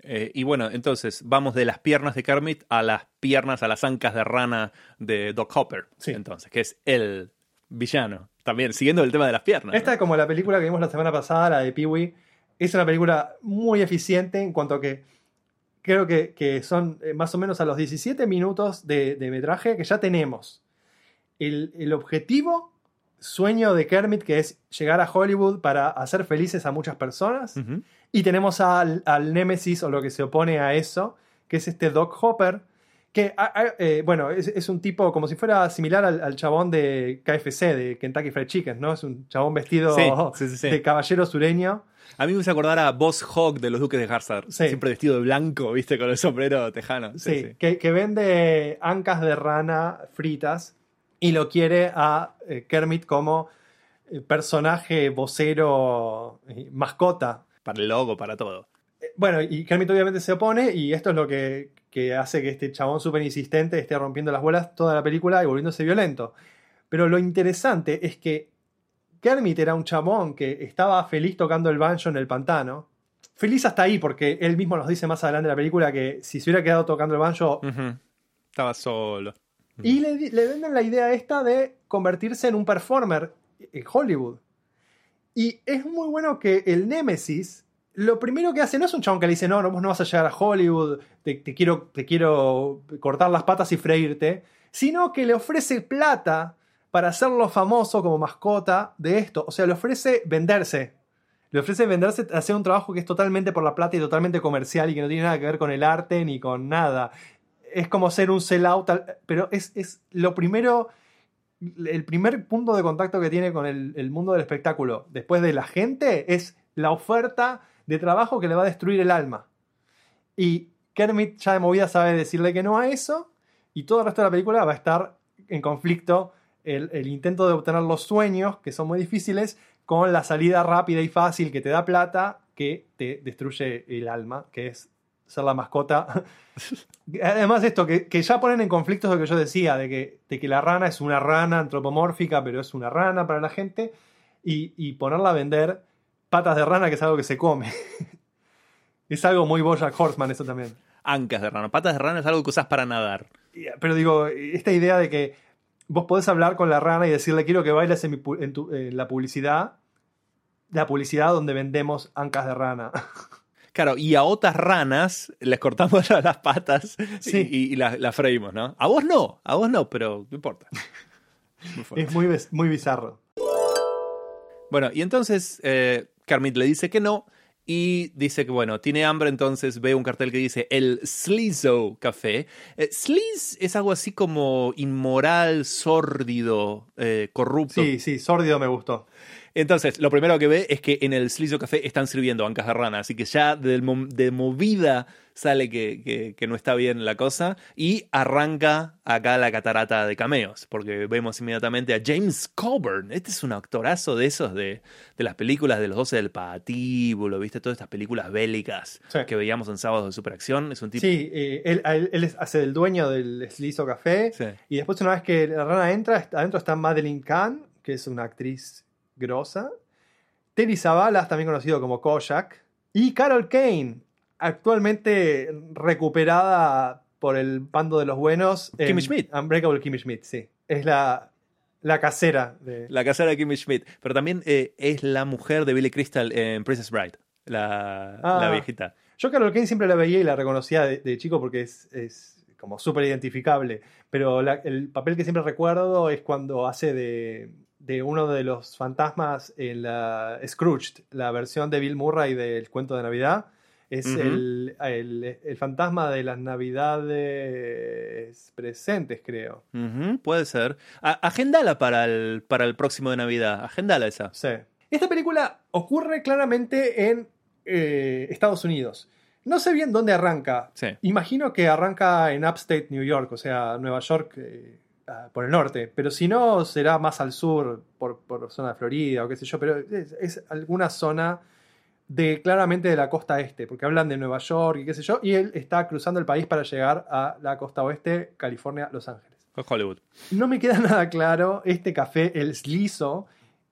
Eh, y bueno, entonces vamos de las piernas de Kermit a las piernas, a las ancas de rana de Doc Hopper. Sí. Entonces, que es el villano. También, siguiendo el tema de las piernas. ¿no? Esta, como la película que vimos la semana pasada, la de Pee-Wee, es una película muy eficiente en cuanto a que creo que, que son eh, más o menos a los 17 minutos de, de metraje que ya tenemos el, el objetivo, sueño de Kermit, que es llegar a Hollywood para hacer felices a muchas personas. Y tenemos al, al Némesis o lo que se opone a eso, que es este Doc Hopper, que, ah, ah, eh, bueno, es, es un tipo como si fuera similar al, al chabón de KFC, de Kentucky Fried Chicken, ¿no? Es un chabón vestido Sí, sí, sí, sí. de caballero sureño. A mí me hizo acordar a Boss Hogg de los Duques de Harzard. Sí. Siempre vestido de blanco, viste, con el sombrero tejano. Sí, Que, que vende ancas de rana fritas y lo quiere a eh, Kermit como eh, personaje vocero, mascota Para el logo, para todo. Bueno, y Kermit obviamente se opone y esto es lo que, que hace que este chabón súper insistente esté rompiendo las bolas toda la película y volviéndose violento. Pero lo interesante es que Kermit era un chabón que estaba feliz tocando el banjo en el pantano. Feliz hasta ahí, porque él mismo nos dice más adelante en la película que si se hubiera quedado tocando el banjo... Estaba solo. Y le, le venden la idea esta de convertirse en un performer en Hollywood. Y es muy bueno que el Némesis lo primero que hace no es un chabón que le dice, no, no, vos no vas a llegar a Hollywood, te, quiero, te quiero cortar las patas y freírte, sino que le ofrece plata para hacerlo famoso como mascota de esto. O sea, le ofrece venderse. Le ofrece venderse, hacer un trabajo que es totalmente por la plata y totalmente comercial y que no tiene nada que ver con el arte ni con nada. Es como ser un sellout, pero es, es lo primero, el primer punto de contacto que tiene con el mundo del espectáculo, después de la gente, es la oferta de trabajo que le va a destruir el alma. Y Kermit ya de movida sabe decirle que no a eso, y todo el resto de la película va a estar en conflicto el, el intento de obtener los sueños, que son muy difíciles, con la salida rápida y fácil que te da plata, que te destruye el alma, que es ser la mascota. Además, esto, que, que ya ponen en conflictos lo que yo decía, de que, de que la rana es una rana antropomórfica, pero es una rana para la gente, y, y ponerla a vender patas de rana, que es algo que se come. es algo muy Bojack Horseman eso también. Ancas de rana. Patas de rana es algo que usas para nadar. Pero digo, esta idea de que vos podés hablar con la rana y decirle quiero que bailes en, mi pu- en tu- en la publicidad, la publicidad donde vendemos ancas de rana. Claro, y a otras ranas les cortamos la- las patas Sí. y, y las las freímos, ¿no? A vos no, a vos no, pero no importa. Muy es muy, muy bizarro. Bueno, y entonces eh, Kermit le dice que no y dice que, bueno, tiene hambre, entonces ve un cartel que dice el Slizo Café. Eh, sleaze es algo así como inmoral, sórdido, eh, corrupto. Sí, sí, sórdido me gustó. Entonces, lo primero que ve es que en el Slizo Café están sirviendo ancas de rana, así que ya de, movida sale que, que- que no está bien la cosa y arranca acá la catarata de cameos, porque vemos inmediatamente a James Coburn. Este es un actorazo de esos de, de las películas de los 12 del patíbulo, ¿viste? Todas estas películas bélicas Sí. que veíamos en sábados de superacción. Es un tipo... Sí, eh, él, él- hace del dueño del Slizo Café. Sí. Y después, una vez que la rana entra, adentro está Madeline Kahn, que es una actriz grosa. Terry Savalas, también conocido como Kojak. Y Carol Kane, actualmente recuperada por el bando de los buenos. en Kimmy Schmidt. Unbreakable Kimmy Schmidt, sí. Es la, la casera de. La casera de Kimmy Schmidt, pero también eh, es la mujer de Billy Crystal en Princess Bride, la, Ah. la viejita. Yo Carol Kane siempre la veía y la reconocía de, de chico porque es, es como súper identificable. Pero la- el papel que siempre recuerdo es cuando hace de, de uno de los fantasmas en la Scrooged, la versión de Bill Murray del cuento de Navidad. Es el, el- el fantasma de las Navidades presentes, creo. Puede ser. A- agendala para el, para el próximo de Navidad. Agendala esa. Sí. Esta película ocurre claramente en eh, Estados Unidos. No sé bien dónde arranca. Sí. Imagino que arranca en Upstate New York, o sea, Nueva York eh, ah, por el norte. Pero si no, será más al sur, por, por zona de Florida o qué sé yo. Pero es, es alguna zona de claramente de la costa este, porque hablan de Nueva York y qué sé yo. Y él está cruzando el país para llegar a la costa oeste, California, Los Ángeles. Es Hollywood. No me queda nada claro este café, el Slizo,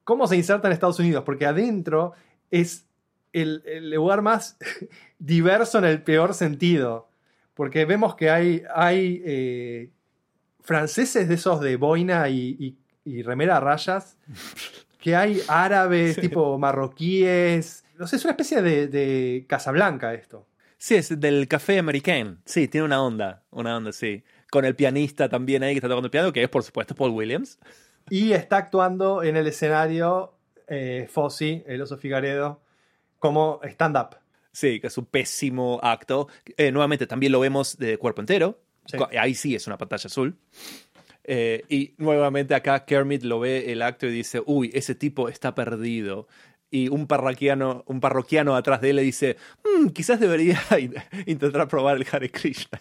cómo se inserta en Estados Unidos, porque adentro es el, el lugar más diverso en el peor sentido. Porque vemos que hay, hay eh, franceses de esos de boina y, y- y remera a rayas, que hay árabes, Sí. tipo marroquíes. No sé, es una especie de, de Casablanca esto. Sí, es del café americano. Sí, tiene una onda. Una onda, sí. Con el pianista también ahí que está tocando el piano, que es por supuesto Paul Williams. Y está actuando en el escenario eh, Fossi, el oso Figaredo, como stand-up. Sí, que es un pésimo acto. Eh, nuevamente, también lo vemos de cuerpo entero. Sí. Ahí sí es una pantalla azul. Eh, y nuevamente acá Kermit lo ve el acto y dice, uy, ese tipo está perdido. Y un parroquiano, un parroquiano atrás de él le dice, "Mm, quizás debería in- intentar probar el Hare Krishna.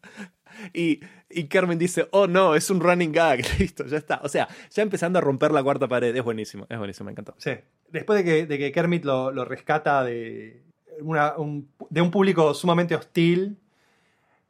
y, y Kermit dice, oh no, es un running gag, listo, ya está. O sea, ya empezando a romper la cuarta pared, es buenísimo, es buenísimo, me encantó. Sí. Después de que, de que Kermit lo, lo rescata de, una- un, de un público sumamente hostil,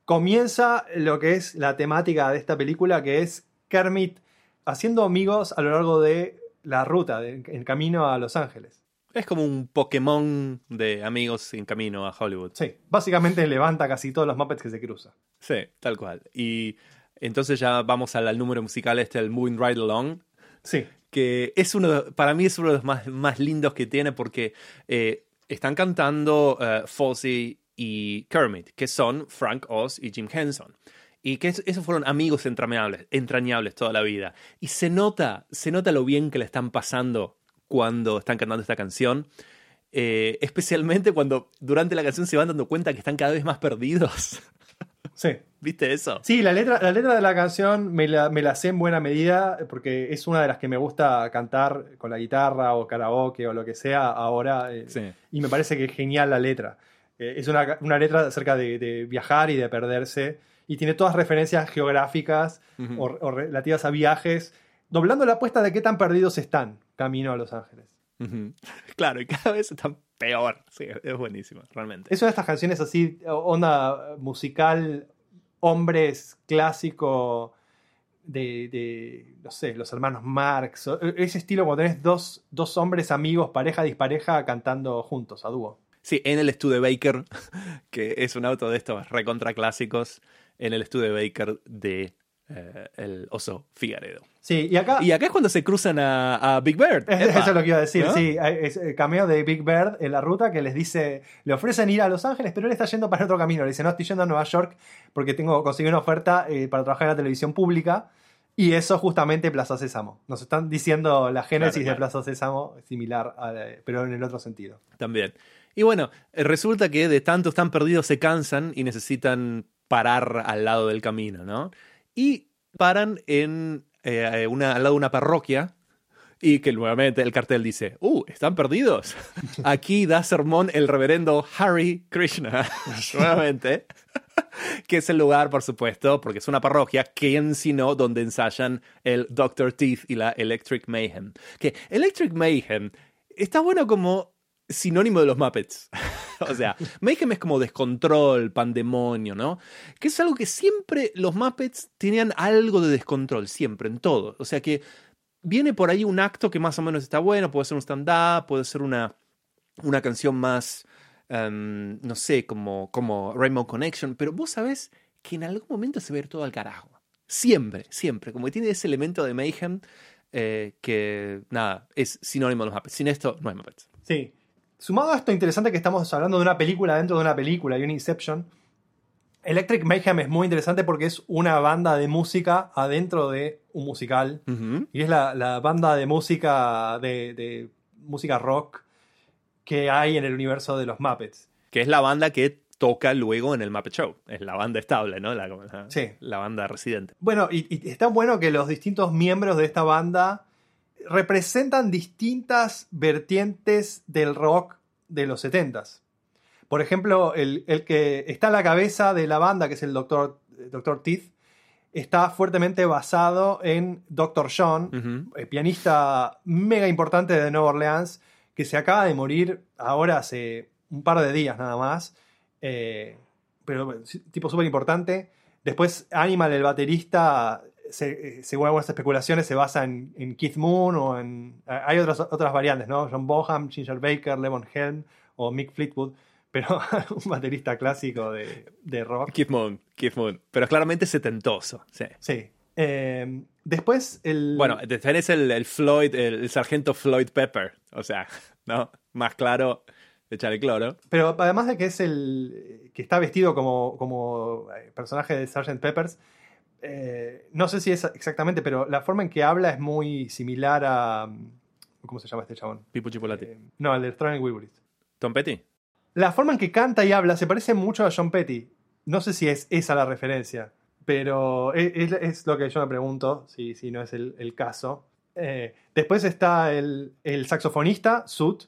comienza lo que es la temática de esta película, que es Kermit haciendo amigos a lo largo de la ruta, de- en camino a Los Ángeles. Es como un Pokémon de amigos en camino a Hollywood. Sí, básicamente levanta casi todos los Muppets que se cruza. Sí, tal cual. Y entonces ya vamos al, al número musical este, el Moving Right Along, Sí, que es uno, de- para mí es uno de los más, más lindos que tiene porque eh, están cantando Fozzie y Kermit, que son Frank Oz y Jim Henson. Y que es- esos fueron amigos entrañables, entrañables toda la vida. Y se nota, se nota lo bien que le están pasando cuando están cantando esta canción. Eh, especialmente cuando durante la canción se van dando cuenta que están cada vez más perdidos. Sí. ¿Viste eso? Sí, la letra, la letra de la canción me la, me la sé en buena medida porque es una de las que me gusta cantar con la guitarra o karaoke o lo que sea ahora. eh, Sí. Y me parece que es genial la letra. Eh, es una, una letra acerca de, de viajar y de perderse. Y tiene todas referencias geográficas o, o relativas a viajes, doblando la apuesta de qué tan perdidos están camino a Los Ángeles. Claro, y cada vez están peor. Sí, es buenísimo, realmente. Es una de estas canciones así, onda musical, hombres clásico de, de, no sé, los hermanos Marx. o- Ese estilo cuando tenés dos, dos hombres amigos, pareja dispareja, cantando juntos, a dúo. Sí, en el Studebaker, que es un auto de estos recontra clásicos, en el Studebaker de eh, el oso Figaredo. Sí, y acá... Y acá es cuando se cruzan a, a Big Bird. Es-. Eso es lo que iba a decir, ¿No? sí. Es el cameo de Big Bird en la ruta que les dice, le ofrecen ir a Los Ángeles, pero él está yendo para otro camino. Le dice, no, estoy yendo a Nueva York porque tengo conseguí una oferta eh, para trabajar en la televisión pública. Y eso justamente Plaza Sésamo. Nos están diciendo la génesis Claro, de Plaza Sésamo, similar, a pero en el otro sentido. También. Y bueno, eh, resulta que de tanto están perdidos se cansan y necesitan parar al lado del camino, ¿no? Y paran en eh, una, al lado de una parroquia y que nuevamente el cartel dice, ¡Uh, están perdidos! Aquí da sermón el reverendo Harry Krishna, nuevamente, que es el lugar, por supuesto, porque es una parroquia, que sino donde ensayan el Dr. Teeth y la Electric Mayhem. Que Electric Mayhem está bueno como sinónimo de los Muppets. o sea, Mayhem es como descontrol, pandemonio, ¿no? Que es algo que siempre los Muppets tenían algo de descontrol, siempre, en todo. O sea que viene por ahí un acto que más o menos está bueno, puede ser un stand-up, puede ser una, una canción más, em, no sé, como, como Rainbow Connection, pero vos sabés que en algún momento se va a ir todo al carajo. Siempre, siempre. Como que tiene ese elemento de Mayhem eh, que, nada, es sinónimo de los Muppets. Sin esto, no hay Muppets. Sí. Sumado a esto interesante que estamos hablando de una película dentro de una película y un Inception, Electric Mayhem es muy interesante porque es una banda de música adentro de un musical. Y es la, la banda de música de, de música rock que hay en el universo de los Muppets. Que es la banda que toca luego en el Muppet Show. Es la banda estable, ¿no? La, la- Sí. la banda residente. Bueno, y, y está bueno que los distintos miembros de esta banda representan distintas vertientes del rock de los 70s. Por ejemplo, el, el que está a la cabeza de la banda, que es el Dr. Dr. Teeth, está fuertemente basado en Dr. John, el pianista mega importante de Nueva Orleans, que se acaba de morir ahora hace un par de días nada más, eh, pero tipo súper importante. Después Animal, el baterista, se- eh, según algunas especulaciones, se basa en, en Keith Moon o en... Hay otras, otras variantes, ¿no? John Bonham, Ginger Baker, Levon Helm o Mick Fleetwood, pero un baterista clásico de, de rock. Keith Moon, Keith Moon. Pero claramente setentoso, sí. Sí. Eh, después el... Bueno, tenés el, el Floyd, el, el sargento Floyd Pepper. O sea, ¿no? Más claro, echarle cloro. Pero además de que es el que está vestido como, como eh, personaje de Sgt. Peppers, eh, no sé si es exactamente, pero la forma en que habla es muy similar a... ¿Cómo se llama este chabón? Pipo Chipolati. Eh, no, el de Strong Wilburys. Tom Petty. La forma en que canta y habla se parece mucho a John Petty. No sé si es esa la referencia, pero es, es lo que yo me pregunto, si, si no es el, el caso. Eh, después está el, el saxofonista, Sut.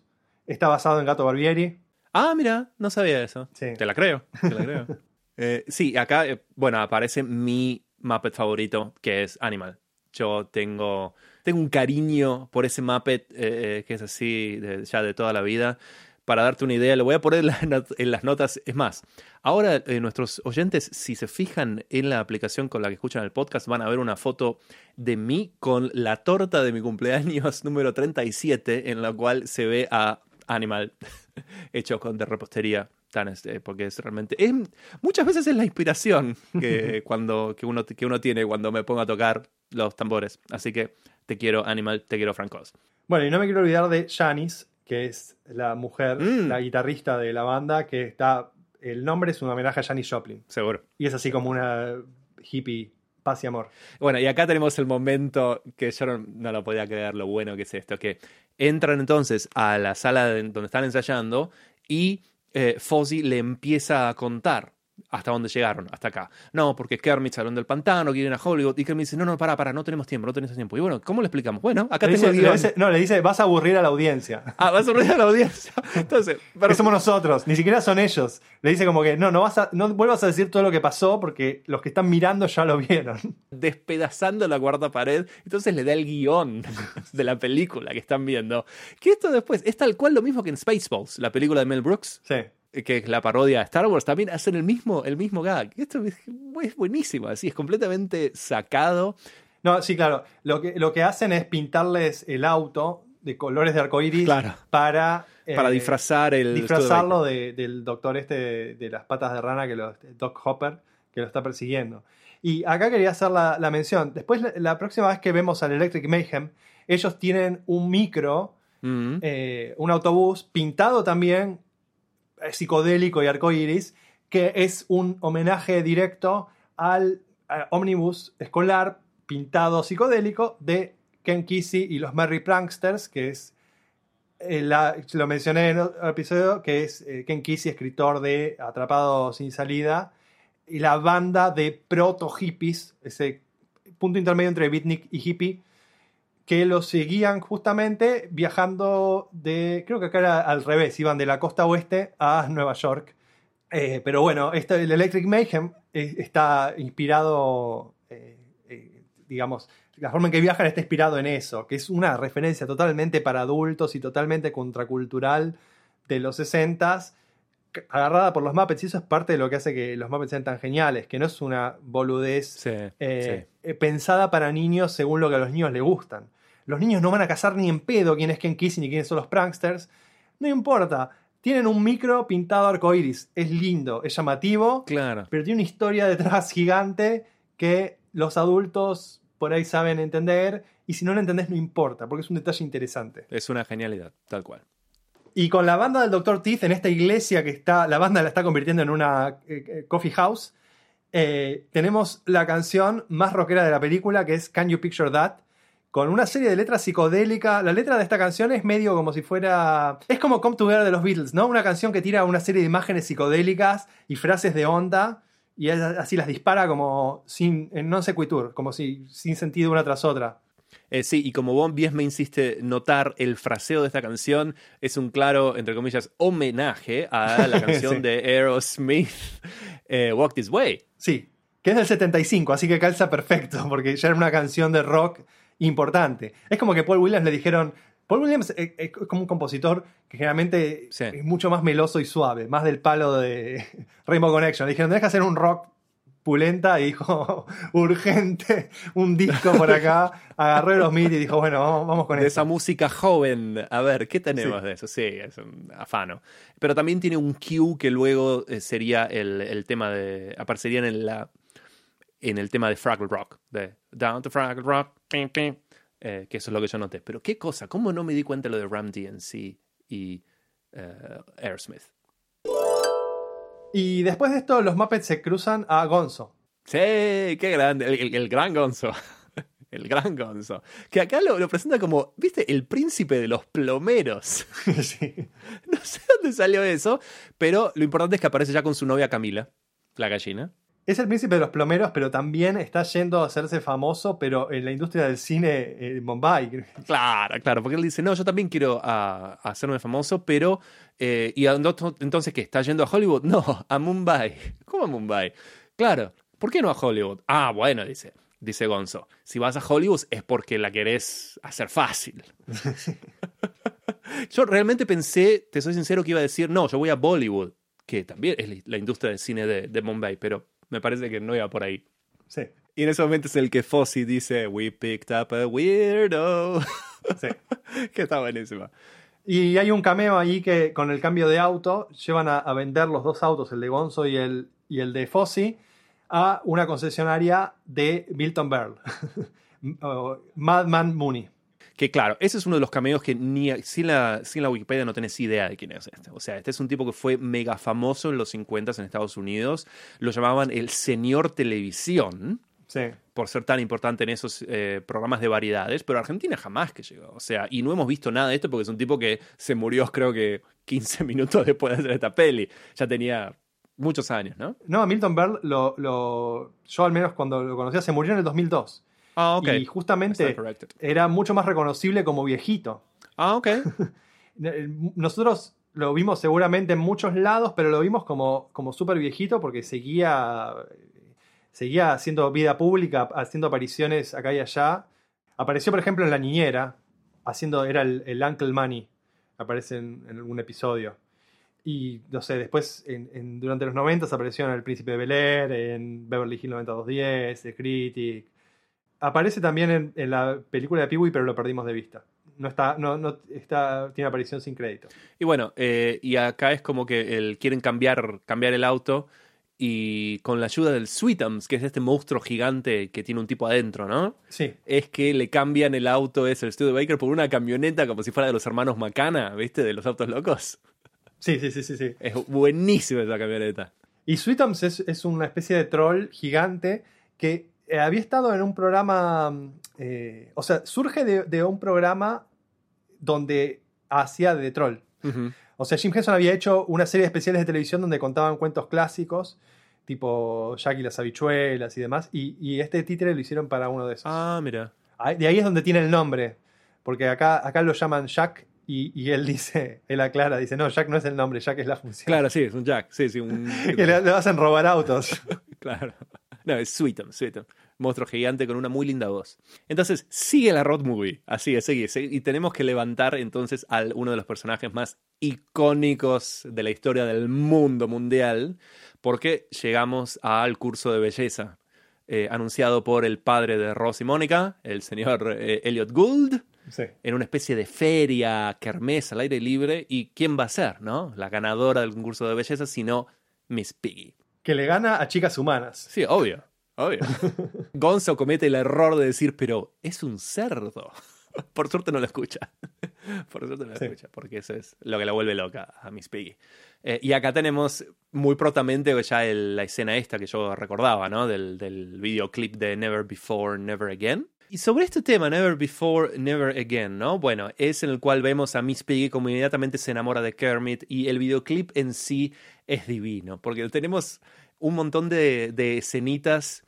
Está basado en Gato Barbieri. Ah, mira, no sabía eso. Sí. Te la creo, te la creo. Eh, sí, acá, eh, bueno, aparece mi Muppet favorito, que es Animal. Yo tengo, tengo un cariño por ese Muppet eh, eh, que es así ya de toda la vida. Para darte una idea, lo voy a poner en las, not- en las notas. Es más, ahora eh, nuestros oyentes, si se fijan en la aplicación con la que escuchan el podcast, van a ver una foto de mí con la torta de mi cumpleaños número 37, en la cual se ve a Animal hecho con de repostería. Tan este, porque es realmente. es- muchas veces es la inspiración que, cuando, que, uno, que uno tiene cuando me pongo a tocar los tambores. Así que te quiero, Animal, te quiero, Frank Oz. Bueno, y no me quiero olvidar de Janis, que es la mujer, Mm. la guitarrista de la banda, que está. El nombre es un homenaje a Janis Joplin. Seguro. Y es así como una hippie, paz y amor. Bueno, y acá tenemos el momento que yo no, no lo podía creer lo bueno que es esto, que entran entonces a la sala de- donde están ensayando y eh, Fozzy le empieza a contar hasta dónde llegaron, hasta acá. No, porque Kermit salieron del pantano, quieren a Hollywood, y Kermit dice, no, no, para, para, no tenemos tiempo, no tenemos tiempo. Y bueno, ¿cómo le explicamos? Bueno, acá Le tengo dice- le dice- no, le dice, vas a aburrir a la audiencia. Ah, vas a reír a la audiencia. Entonces, pero- somos nosotros, ni siquiera son ellos. Le dice como que no, no vas a, no vuelvas a decir todo lo que pasó porque los que están mirando ya lo vieron. despedazando la cuarta pared. Entonces le da el guion de la película que están viendo. Que esto después es tal cual lo mismo que en Spaceballs, la película de Mel Brooks, Sí. Eh, que es la parodia de Star Wars, también hacen el mismo, el mismo gag. Esto es, es buenísimo, así, es completamente sacado. No, sí, claro. Lo que, lo que hacen es pintarles el auto de colores de arcoíris Claro. para, eh, Para disfrazar el. disfrazarlo de- del doctor este de, de las patas de rana, que lo, Doc Hopper, que lo está persiguiendo. Y acá quería hacer la, la mención. Después, la, la próxima vez que vemos al Electric Mayhem, ellos tienen un micro, Mm. eh, un autobús pintado también psicodélico y arcoíris, que es un homenaje directo al eh, ómnibus escolar pintado psicodélico de Ken Kesey y los Merry Pranksters, que es, eh, lo mencioné en otro episodio, que es eh, Ken Kesey, escritor de Atrapado sin salida, y la banda de proto hippies, ese punto intermedio entre beatnik y hippie, que los seguían justamente viajando de, creo que acá era al revés, iban de la costa oeste a Nueva York. Eh, pero bueno, este, el Electric Mayhem eh, está inspirado, eh, digamos, la forma en que viajan está inspirado en eso, que es una referencia totalmente para adultos y totalmente contracultural de los 60s, agarrada por los Muppets, y eso es parte de lo que hace que los Muppets sean tan geniales, que no es una boludez Sí, sí. pensada para niños según lo que a los niños les gustan. Los niños no van a cazar ni en pedo quién es Ken Kesey ni quiénes son los pranksters. No importa. Tienen un micro pintado arcoiris. Es lindo, es llamativo, Claro. pero tiene una historia detrás gigante que los adultos por ahí saben entender. Y si no lo entendés, no importa, porque es un detalle interesante. Es una genialidad, tal cual. Y con la banda del Dr. Teeth en esta iglesia que está, la banda la está convirtiendo en una eh, eh, coffee house, eh, tenemos la canción más rockera de la película que es Can You Picture That? Con una serie de letras psicodélicas. La letra de esta canción es medio como si fuera. Es como Come Together de los Beatles, ¿no? Una canción que tira una serie de imágenes psicodélicas y frases de onda y así las dispara como sin. en non sequitur, como si sin sentido una tras otra. Eh, sí, y como Bon Bies me insiste notar, el fraseo de esta canción es un claro, entre comillas, homenaje a la canción Sí. de Aerosmith, eh, Walk This Way. Sí, que es del 75, así que calza perfecto, porque ya era una canción de rock importante. Es como que Paul Williams le dijeron. Paul Williams es, es como un compositor que generalmente Sí. es mucho más meloso y suave, más del palo de Rainbow Connection. Le dijeron, tenés que hacer un rock pulenta y dijo, urgente, un disco por acá. Agarró los mid y dijo, bueno, vamos, vamos con de eso. esa música joven. A ver, ¿qué tenemos Sí. de eso? Sí, es un afano. Pero también tiene un cue que luego eh, sería el, el tema de. aparecería en la en el tema de Fraggle Rock, de Down to Fraggle Rock, pim, pim, eh, que eso es lo que yo noté. Pero qué cosa, ¿cómo no me di cuenta lo de Ram DNC y eh, Aerosmith? Y después de esto, los Muppets se cruzan a Gonzo. Sí, qué grande, el, el- el gran Gonzo. El gran Gonzo. Que acá lo, lo presenta como, viste, el príncipe de los plomeros. Sí. No sé dónde salió eso, pero lo importante es que aparece ya con su novia Camila, la gallina. Es el príncipe de los plomeros, pero también está yendo a hacerse famoso, pero en la industria del cine en Bombay. Claro, claro, porque él dice, no, yo también quiero hacerme famoso, pero... eh, ¿Y entonces qué? ¿Está yendo a Hollywood? No, a Mumbai. ¿Cómo a Mumbai? Claro, ¿por qué no a Hollywood? Ah, bueno, dice, dice Gonzo. Si vas a Hollywood es porque la querés hacer fácil. yo realmente pensé, te soy sincero, que iba a decir, no, yo voy a Bollywood, que también es la- la industria del cine de, de Mumbai, pero me parece que no iba por ahí. Sí, Y en ese momento es el que Fossi dice, we picked up a weirdo. sí. que está buenísima. Y hay un cameo ahí que con el cambio de auto llevan a, a vender los dos autos, el de Gonzo y el, y el de Fossi, a una concesionaria de Milton Berle, Madman Mooney. Que claro, ese es uno de los cameos que ni sin la, sin la Wikipedia no tenés idea de quién es este. O sea, este es un tipo que fue mega famoso en los 50 en Estados Unidos. Lo llamaban el señor televisión Sí. por ser tan importante en esos eh, programas de variedades, pero Argentina jamás que llegó. O sea, y no hemos visto nada de esto porque es un tipo que se murió creo que 15 minutos después de hacer esta peli. Ya tenía muchos años, ¿no? No, Milton Berle, lo, lo- yo al menos cuando lo conocía, se murió en el 2002. Ah, ok. Y justamente era mucho más reconocible como viejito. Ah, ok. Nosotros lo vimos seguramente en muchos lados, pero lo vimos como, como súper viejito porque seguía, seguía haciendo vida pública, haciendo apariciones acá y allá. Apareció, por ejemplo, en La Niñera, haciendo, era el, el Uncle Manny, aparece en, en algún episodio. Y no sé, después en- en- durante los 90 apareció en El Príncipe de Bel Air, en Beverly Hills 90210, The Critic. Aparece también en, en la película de Pee-wee, pero lo perdimos de vista. No está, no, no está, tiene aparición sin crédito. Y bueno, eh, y acá es como que el, quieren cambiar, cambiar el auto y con la ayuda del Sweetums, que es este monstruo gigante que tiene un tipo adentro, ¿no? Sí, Es que le cambian el auto, es el Studio Baker, por una camioneta como si fuera de los hermanos Macana, ¿viste? De los autos locos. sí, sí, sí, sí. sí. Es buenísima esa camioneta. Y Sweetums es, es una especie de troll gigante que eh, había estado en un programa, mm, eh, o sea, surge de, de un programa donde hacía de troll. O sea, Jim Henson había hecho una serie de especiales de televisión donde contaban cuentos clásicos, tipo Jack y las habichuelas y demás, y, y este títere lo hicieron para uno de esos. Ah, mira. Ahí- De ahí es donde tiene el nombre, porque acá, acá lo llaman Jack y, y él dice, él aclara, dice, no, Jack no es el nombre, Jack es la función. Claro, sí, es un Jack. Sí, sí, un... Que le, le hacen robar autos. Claro. No, es Sweetum, Sweetum. Monstruo gigante con una muy linda voz. Entonces, sigue la road movie. Así es, sigue. sigue. Y tenemos que levantar entonces a uno de los personajes más icónicos de la historia del mundo mundial, porque llegamos al curso de belleza, eh, anunciado por el padre de Ross y Mónica, el señor eh, Elliot Gould, Sí. en una especie de feria, kermés al aire libre. ¿Y quién va a ser, no? La ganadora del concurso de belleza, sino Miss Piggy. Que le gana a chicas humanas. Sí, obvio, obvio. Gonzo comete el error de decir, pero es un cerdo. Por suerte no lo escucha. Por suerte no lo Sí. escucha, porque eso es lo que la vuelve loca a Miss Piggy. Eh, y acá tenemos muy protamente ya el- la escena esta que yo recordaba, ¿no? Del, del videoclip de Never Before, Never Again. Y sobre este tema, Never Before, Never Again, ¿no? Bueno, es en el cual vemos a Miss Piggy como inmediatamente se enamora de Kermit y el videoclip en sí es divino, porque tenemos un montón de, de escenitas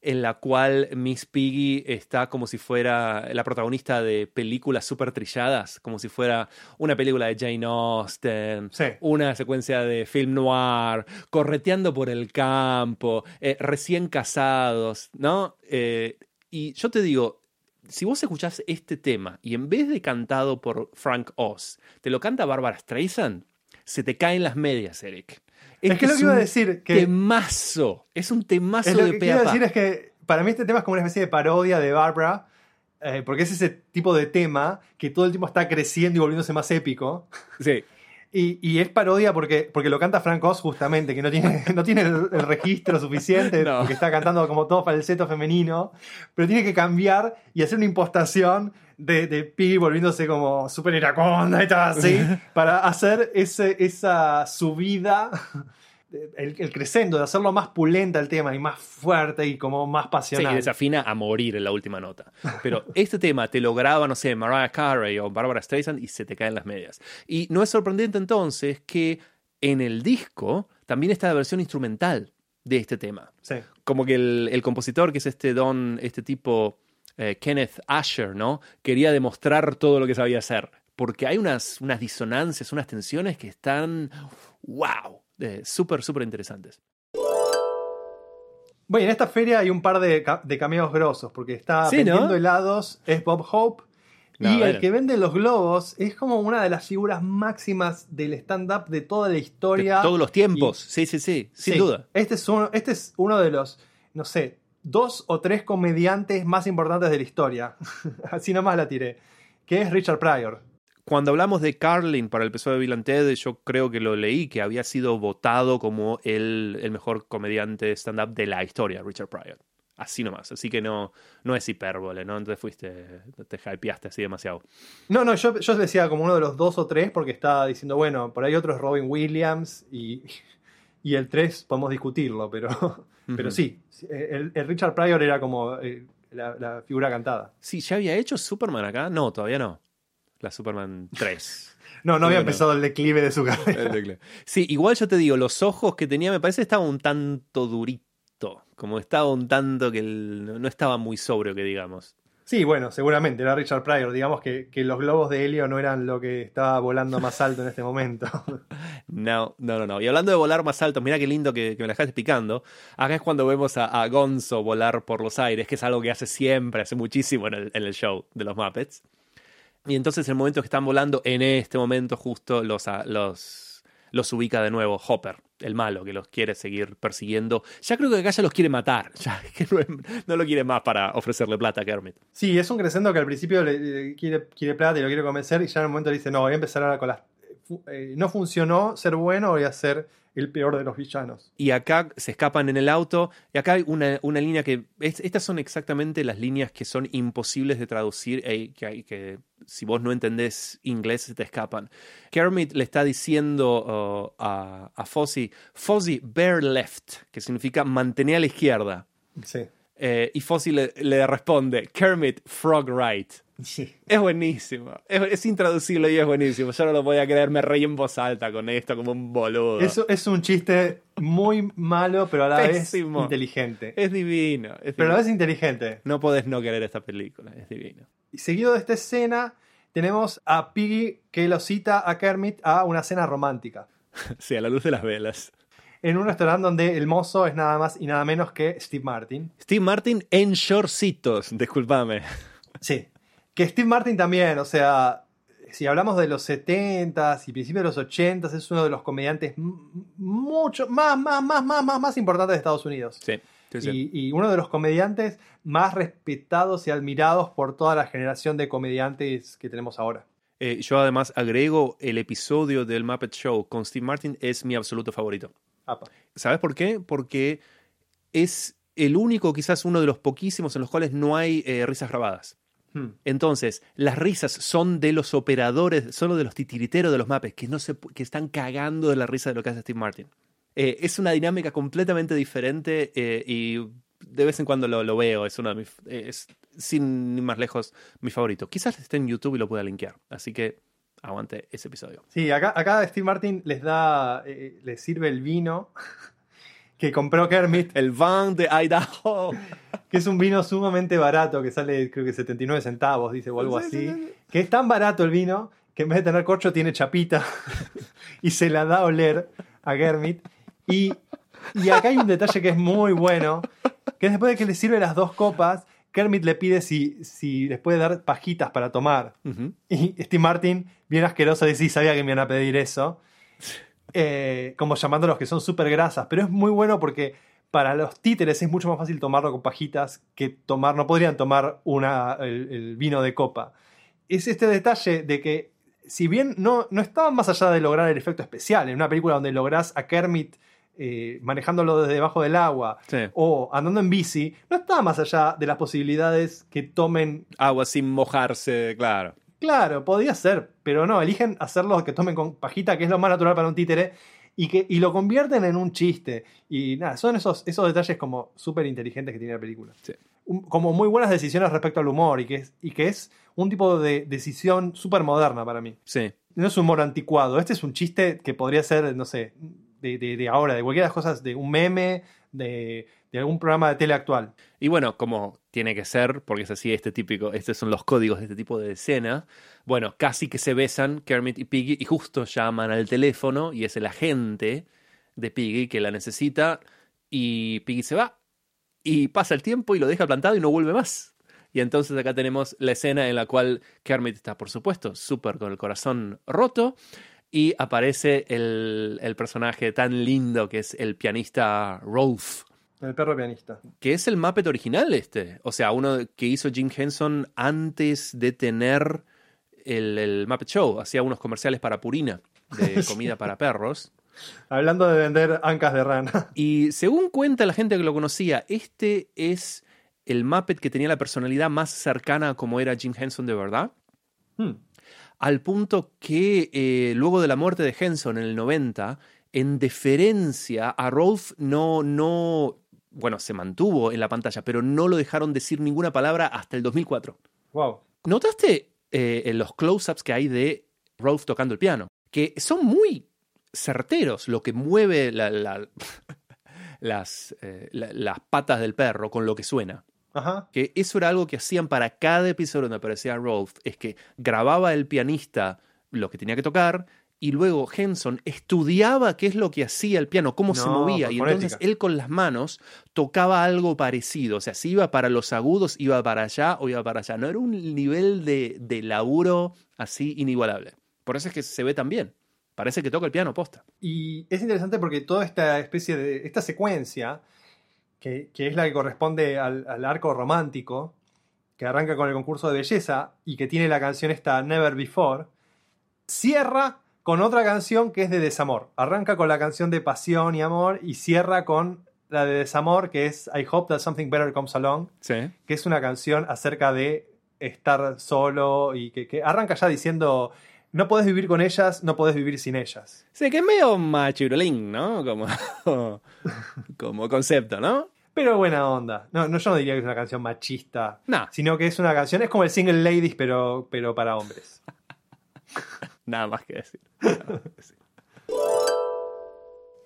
en la cual Miss Piggy está como si fuera la protagonista de películas súper trilladas, como si fuera una película de Jane Austen, Sí. una secuencia de film noir, correteando por el campo, eh, recién casados, ¿no? Eh, y yo te digo, si vos escuchás este tema y en vez de cantado por Frank Oz, te lo canta Barbara Streisand, se te caen las medias, Eric. Es que lo que iba a decir, que Temazo. Es un temazo es lo de que quiero decir es que para mí este tema es como una especie de parodia de Barbara, eh, porque es ese tipo de tema que todo el tiempo está creciendo y volviéndose más épico. Sí. Y, y es parodia porque, porque lo canta Frank Oz justamente, que no tiene, no tiene el, el registro suficiente, No. porque está cantando como todo falseto femenino, pero tiene que cambiar y hacer una impostación de, de Piggy volviéndose como súper iraconda y todo así, para hacer ese, esa subida, el, el crescendo, de hacerlo más pulenta el tema y más fuerte y como más Sí, y pasional. desafina a morir en la última nota. Pero este tema te lo graba, no sé, Mariah Carey o Barbara Streisand y se te caen las medias. Y no es sorprendente entonces que en el disco también está la versión instrumental de este tema. Sí. Como que el, el compositor, que es este don, este tipo eh, Kenneth Asher, ¿no? Quería demostrar todo lo que sabía hacer. Porque hay unas, unas disonancias, unas tensiones que están, wow, eh, súper, súper interesantes. Bueno, en esta feria hay un par de, de cameos grosos, porque está Sí, ¿no? vendiendo helados, es Bob Hope. No, y el que vende los globos es como una de las figuras máximas del stand-up de toda la De historia. todos los tiempos, sí, sí, sí, sin Sí, duda. Este es, uno, este es uno de los, no sé, dos o tres comediantes más importantes de la historia. Así nomás la tiré. Que es Richard Pryor. Cuando hablamos de Carlin para el episodio de Bill and Ted, yo creo que lo leí, que había sido votado como el, el mejor comediante stand-up de la historia, Richard Pryor. Así nomás. Así que no, no es hipérbole, ¿no? Entonces fuiste, te hypeaste así demasiado. No, no, yo, yo decía como uno de los dos o tres porque estaba diciendo, bueno, por ahí otro es Robin Williams y, y el tres podemos discutirlo, pero, pero sí, el, el Richard Pryor era como eh, la, la figura cantada. Sí, ¿ya había hecho Superman acá? No, todavía no. La Superman 3. No, no había Bueno. empezado el declive de su carrera. Sí, igual yo te digo, los ojos que tenía me parece que estaba un tanto durito. Como estaba un tanto que el- no estaba muy sobrio, que digamos. Sí, bueno, seguramente era Richard Pryor. Digamos que, que los globos de helio no eran lo que estaba volando más alto en este momento. No, no, no, no. Y hablando de volar más alto, mira qué lindo que, que me la dejaste explicando. Acá es cuando vemos a, a Gonzo volar por los aires, que es algo que hace siempre, hace muchísimo en el, en el show de los Muppets. Y entonces el momento que están volando, en este momento justo los, a- los, los ubica de nuevo Hopper, el malo, que los quiere seguir persiguiendo. Ya creo que acá ya los quiere matar, ya no, lo quiere más para ofrecerle plata a Kermit. Sí, es un crescendo que al principio le, quiere, quiere plata y lo quiere convencer y ya en el momento le dice, no, voy a empezar ahora con las... fu- eh, no funcionó ser bueno, voy a ser el peor de los villanos. Y acá se escapan en el auto. Y acá hay una, una línea que. es- estas son exactamente las líneas que son imposibles de traducir y que, hay- que si vos no entendés inglés se te escapan. Kermit le está diciendo uh, a, a Fozzie: Fozzie, bear left, que significa mantener a la izquierda. Sí. Eh, y Fozzie le, le responde: Kermit, frog right. Sí. Es buenísimo. Es, es intraducible y es buenísimo. Yo no lo podía creer. Me reí en voz alta con esto como un boludo. Eso es un chiste muy malo, pero a la Pésimo. vez inteligente. Es divino. es Pero a la vez inteligente. No podés no querer esta película, es divino. Y seguido de esta escena, tenemos a Piggy que lo cita a Kermit a una cena romántica. Sí, a la luz de las velas. En un restaurante donde el mozo es nada más y nada menos que Steve Martin. Steve Martin en shortcitos, discúlpame. Sí. Que Steve Martin también, o sea, si hablamos de los 70s y principios de los 80s, es uno de los comediantes mucho más, más, más, más, más, más importantes de Estados Unidos. Sí, sí, sí. Y, y uno de los comediantes más respetados y admirados por toda la generación de comediantes que tenemos ahora. Eh, yo además agrego el episodio del Muppet Show con Steve Martin es mi absoluto favorito. Apa. ¿Sabes por qué? Porque es el único, quizás uno de los poquísimos en los cuales no hay eh, risas grabadas. Hmm. Entonces, las risas son de los operadores, solo de los titiriteros de los Muppets, que, no se, que están cagando de la risa de lo que hace Steve Martin. Eh, es una dinámica completamente diferente eh, y de vez en cuando lo, lo veo. Es uno de mis. Es, sin ir más lejos, mi favorito. Quizás esté en YouTube y lo pueda linkear. Así que aguante ese episodio. Sí, acá, acá Steve Martin les da, eh, les sirve el vino que compró Kermit, El Van de Idaho. que es un vino sumamente barato, que sale creo que 79 centavos, dice, o algo Sí, así. sí, sí. Que es tan barato el vino que en vez de tener corcho tiene chapita y se la da a oler a Kermit. Y, y acá hay un detalle que es muy bueno, que después de que le sirve las dos copas, Kermit le pide si, si les puede dar pajitas para tomar. Y Steve Martin, bien asqueroso, dice, "Sí, sabía que me iban a pedir eso. Eh, como llamándolos que son súper grasas. Pero es muy bueno porque para los títeres es mucho más fácil tomarlo con pajitas que tomar, no podrían tomar una, el, el vino de copa. Es este detalle de que, si bien no, no estaba más allá de lograr el efecto especial, en una película donde lográs a Kermit eh, manejándolo desde debajo del agua Sí. o andando en bici, no estaba más allá de las posibilidades que tomen Agua sin mojarse, claro. Claro, podía ser, pero no, eligen hacerlo que tomen con pajita, que es lo más natural para un títere, y, que, y lo convierten en un chiste. Y nada, son esos, esos detalles como súper inteligentes que tiene la película. Sí. Un- como muy buenas decisiones respecto al humor, y que es, y que es un tipo de decisión súper moderna para mí. Sí. No es humor anticuado, este es un chiste que podría ser, no sé, de, ahora, de cualquiera de las cosas, de un meme, de, de algún programa de tele actual. Y bueno, como tiene que ser, porque es así este típico, estos son los códigos de este tipo de escena. Bueno, casi que se besan Kermit y Piggy y justo llaman al teléfono y es el agente de Piggy que la necesita y Piggy se va y pasa el tiempo y lo deja plantado y no vuelve más. Y entonces acá tenemos la escena en la cual Kermit está, por supuesto, súper con el corazón roto y aparece el, el personaje tan lindo que es el pianista Rolf El perro pianista. que es el Muppet original este. O sea, uno que hizo Jim Henson antes de tener el, el Muppet Show. Hacía unos comerciales para Purina, de comida para perros. Hablando de vender ancas de rana. Y según cuenta la gente que lo conocía, este es el Muppet que tenía la personalidad más cercana a como era Jim Henson de verdad. Hmm. Al punto que eh, luego de la muerte de Henson en el 90, en deferencia a Rolf no, no, bueno, se mantuvo en la pantalla, pero no lo dejaron decir ninguna palabra hasta el 2004. Wow. ¿Notaste eh, en los close-ups que hay de Rolf tocando el piano? Que son muy certeros lo que mueve la- la- las, eh, la- las patas del perro con lo que suena. Ajá. Que eso era algo que hacían para cada episodio donde aparecía Rolf, es que grababa el pianista lo que tenía que tocar y luego Henson estudiaba qué es lo que hacía el piano, cómo se movía, y entonces él con las manos tocaba algo parecido, o sea, si iba para los agudos, iba para allá o iba para allá, no era un nivel de, de laburo así inigualable. Por eso es que se ve tan bien, parece que toca el piano posta. Y es interesante porque toda esta especie de. esta secuencia, que, que es la que corresponde al, al arco romántico, que arranca con el concurso de belleza y que tiene la canción esta Never Before, cierra con otra canción que es de desamor. Arranca con la canción de pasión y amor y cierra con la de desamor que es I Hope That Something Better Comes Along, Sí. que es una canción acerca de estar solo y que, que arranca ya diciendo no podés vivir con ellas, no podés vivir sin ellas. Sí, que es medio machirulín, ¿no? Como, como concepto, ¿no? Pero buena onda. No, no, yo no diría que es una canción machista, Nah, sino que es una canción, es como el single ladies, pero, pero para hombres. nada más que decir. Nada más que decir.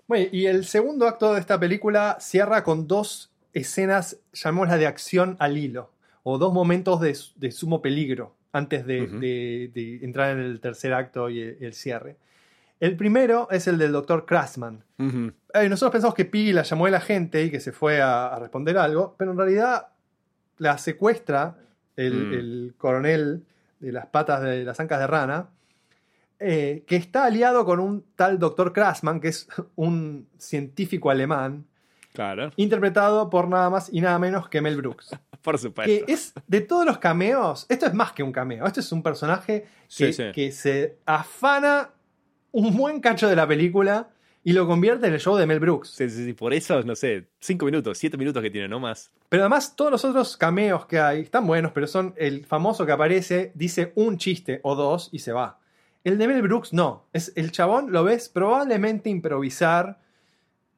Bueno, y el segundo acto de esta película cierra con dos escenas, llamémosla de acción al hilo, o dos momentos de, de sumo peligro antes de, de- de entrar en el tercer acto y el, el cierre. El primero es el del doctor Krasman. Ujú. Eh, nosotros pensamos que Piggy la llamó a la gente y que se fue a, a responder algo, pero en realidad la secuestra el, Mm. el coronel de las patas de las ancas de rana, eh, que está aliado con un tal doctor Krasman, que es un científico alemán, Claro, interpretado por nada más y nada menos que Mel Brooks. por Que supuesto. es de todos los cameos, esto es más que un cameo, esto es un personaje que, Sí, sí. que se afana un buen cacho de la película y lo convierte en el show de Mel Brooks. Sí, sí, sí, por eso, no sé, cinco minutos, siete minutos que tiene, no más. Pero además todos los otros cameos que hay están buenos, pero son el famoso que aparece, dice un chiste o dos y se va. El de Mel Brooks no, es el chabón lo ves probablemente improvisar,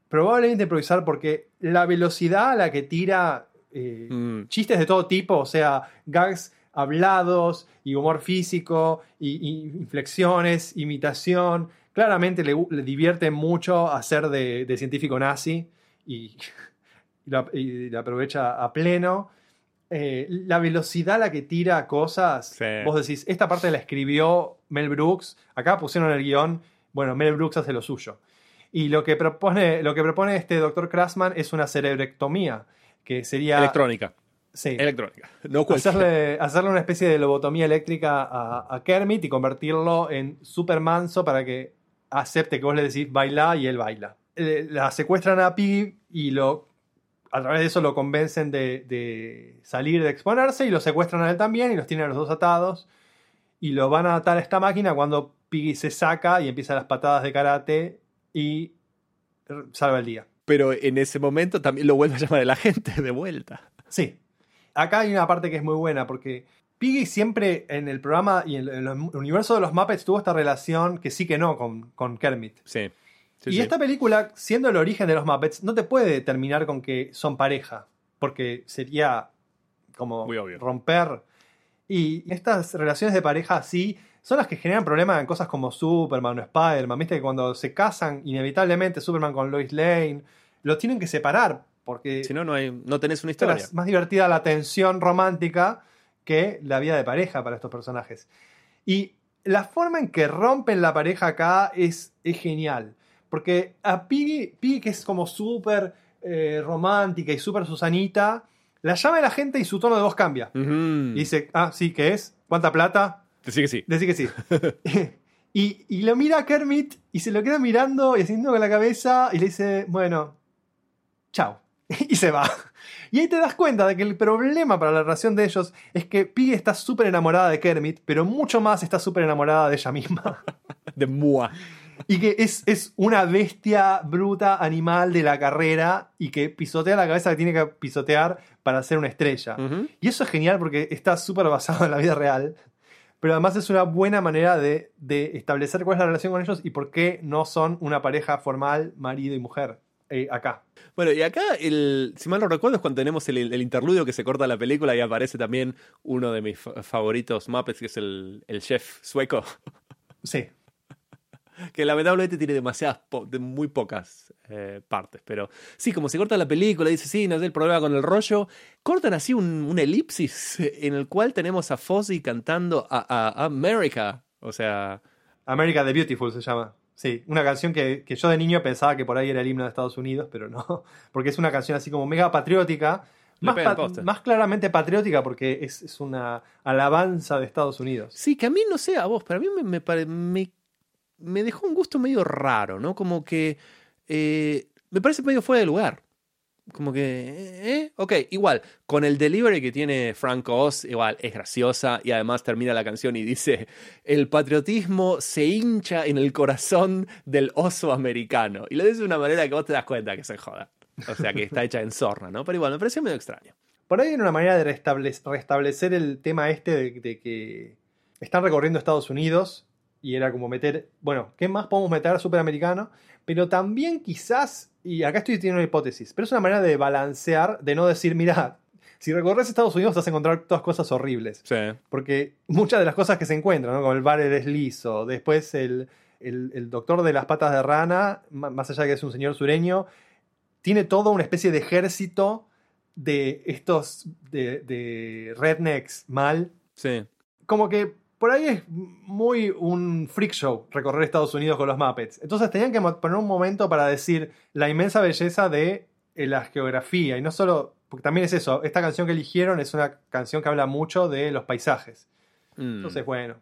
probablemente improvisar porque la velocidad a la que tira eh, Mm. chistes de todo tipo, o sea, gags hablados y humor físico y, y inflexiones, imitación. Claramente le, le divierte mucho hacer de, de científico nazi y, y lo aprovecha a pleno. Eh, la velocidad a la que tira cosas, Sí. vos decís, esta parte la escribió Mel Brooks, acá pusieron el guion, bueno, Mel Brooks hace lo suyo. Y lo que propone, lo que propone este doctor Krasman es una cerebrectomía, que sería... Electrónica, Sí. electrónica. No. Hacerle, hacerle una especie de lobotomía eléctrica a, a Kermit y convertirlo en super manso para que acepte que vos le decís baila y él baila. Eh, La secuestran a Piggy y lo, a través de eso lo convencen de, de salir, de exponerse y lo secuestran a él también y los tienen a los dos atados y lo van a atar a esta máquina cuando Piggy se saca y empieza las patadas de karate y salva el día. Pero en ese momento también lo vuelve a llamar el agente de vuelta. Sí. Acá hay una parte que es muy buena porque Piggy siempre en el programa y en el, en el universo de los Muppets tuvo esta relación que sí que no con, con Kermit. Sí. Sí, y sí. esta película, siendo el origen de los Muppets, no te puede terminar con que son pareja, porque sería como Muy obvio. romper. Y estas relaciones de pareja así son las que generan problemas en cosas como Superman o Spider-Man. Viste que cuando se casan, inevitablemente Superman con Lois Lane, los tienen que separar, porque Si no, no, hay, no tenés una historia. Es más divertida la tensión romántica que la vida de pareja para estos personajes. Y la forma en que rompen la pareja acá es, es genial. Porque a Piggy, Piggy, que es como súper eh, romántica y súper Susanita, la llama a la gente y su tono de voz cambia. Y dice, ah, sí, ¿qué es? ¿Cuánta plata? Sí que sí. Decí que sí. y, y lo mira a Kermit y se lo queda mirando y haciendo con la cabeza y le dice, bueno, chao. y se va. Y ahí te das cuenta de que el problema para la relación de ellos es que Piggy está súper enamorada de Kermit, pero mucho más está súper enamorada de ella misma. De Mua. Y que es, es una bestia bruta animal de la carrera y que pisotea la cabeza que tiene que pisotear para ser una estrella. Y eso es genial porque está súper basado en la vida real. Pero además es una buena manera de, de establecer cuál es la relación con ellos y por qué no son una pareja formal, marido y mujer, eh, acá. Bueno, y acá, el, si mal no recuerdo, es cuando tenemos el, el interludio que se corta la película y aparece también uno de mis fa- favoritos Muppets, que es el, el chef sueco, Sí. que lamentablemente tiene demasiadas, po- de muy pocas eh, partes. Pero sí, como se corta la película, dice, sí, no sé el problema con el rollo, cortan así un, un elipsis en el cual tenemos a Fozzy cantando a, a- a America. O sea, America the Beautiful se llama. Sí, una canción que, que yo de niño pensaba que por ahí era el himno de Estados Unidos, pero no, porque es una canción así como mega patriótica, más, pa- claramente patriótica porque es, es una alabanza de Estados Unidos. Sí, que a mí no sé a vos, pero a mí me, me, me dejó un gusto medio raro, ¿no? Como que eh, me parece medio fuera de lugar. Como que, ¿eh? Ok, igual, con el delivery que tiene Frank Oz, igual es graciosa y además termina la canción y dice, el patriotismo se hincha en el corazón del oso americano. Y lo dice de una manera que vos te das cuenta que se joda. O sea, que está hecha en sorna, ¿no? Pero igual, me pareció medio extraño. Por ahí hay una manera de restablec- restablecer el tema este de, de que están recorriendo Estados Unidos y era como meter, bueno, ¿qué más podemos meter superamericano? Pero también quizás, y acá estoy teniendo una hipótesis, pero es una manera de balancear, de no decir, mira, si recorres Estados Unidos vas a encontrar todas cosas horribles. Sí. Porque muchas de las cosas que se encuentran, ¿no? como el bar es liso, después el, el- el doctor de las patas de rana, más allá de que es un señor sureño, tiene toda una especie de ejército de estos, de, de rednecks mal. Sí. Como que por ahí es muy un freak show recorrer Estados Unidos con los Muppets. Entonces tenían que poner un momento para decir la inmensa belleza de eh, la geografía. Y no solo, porque también es eso, esta canción que eligieron es una canción que habla mucho de los paisajes. Mm. Entonces, bueno,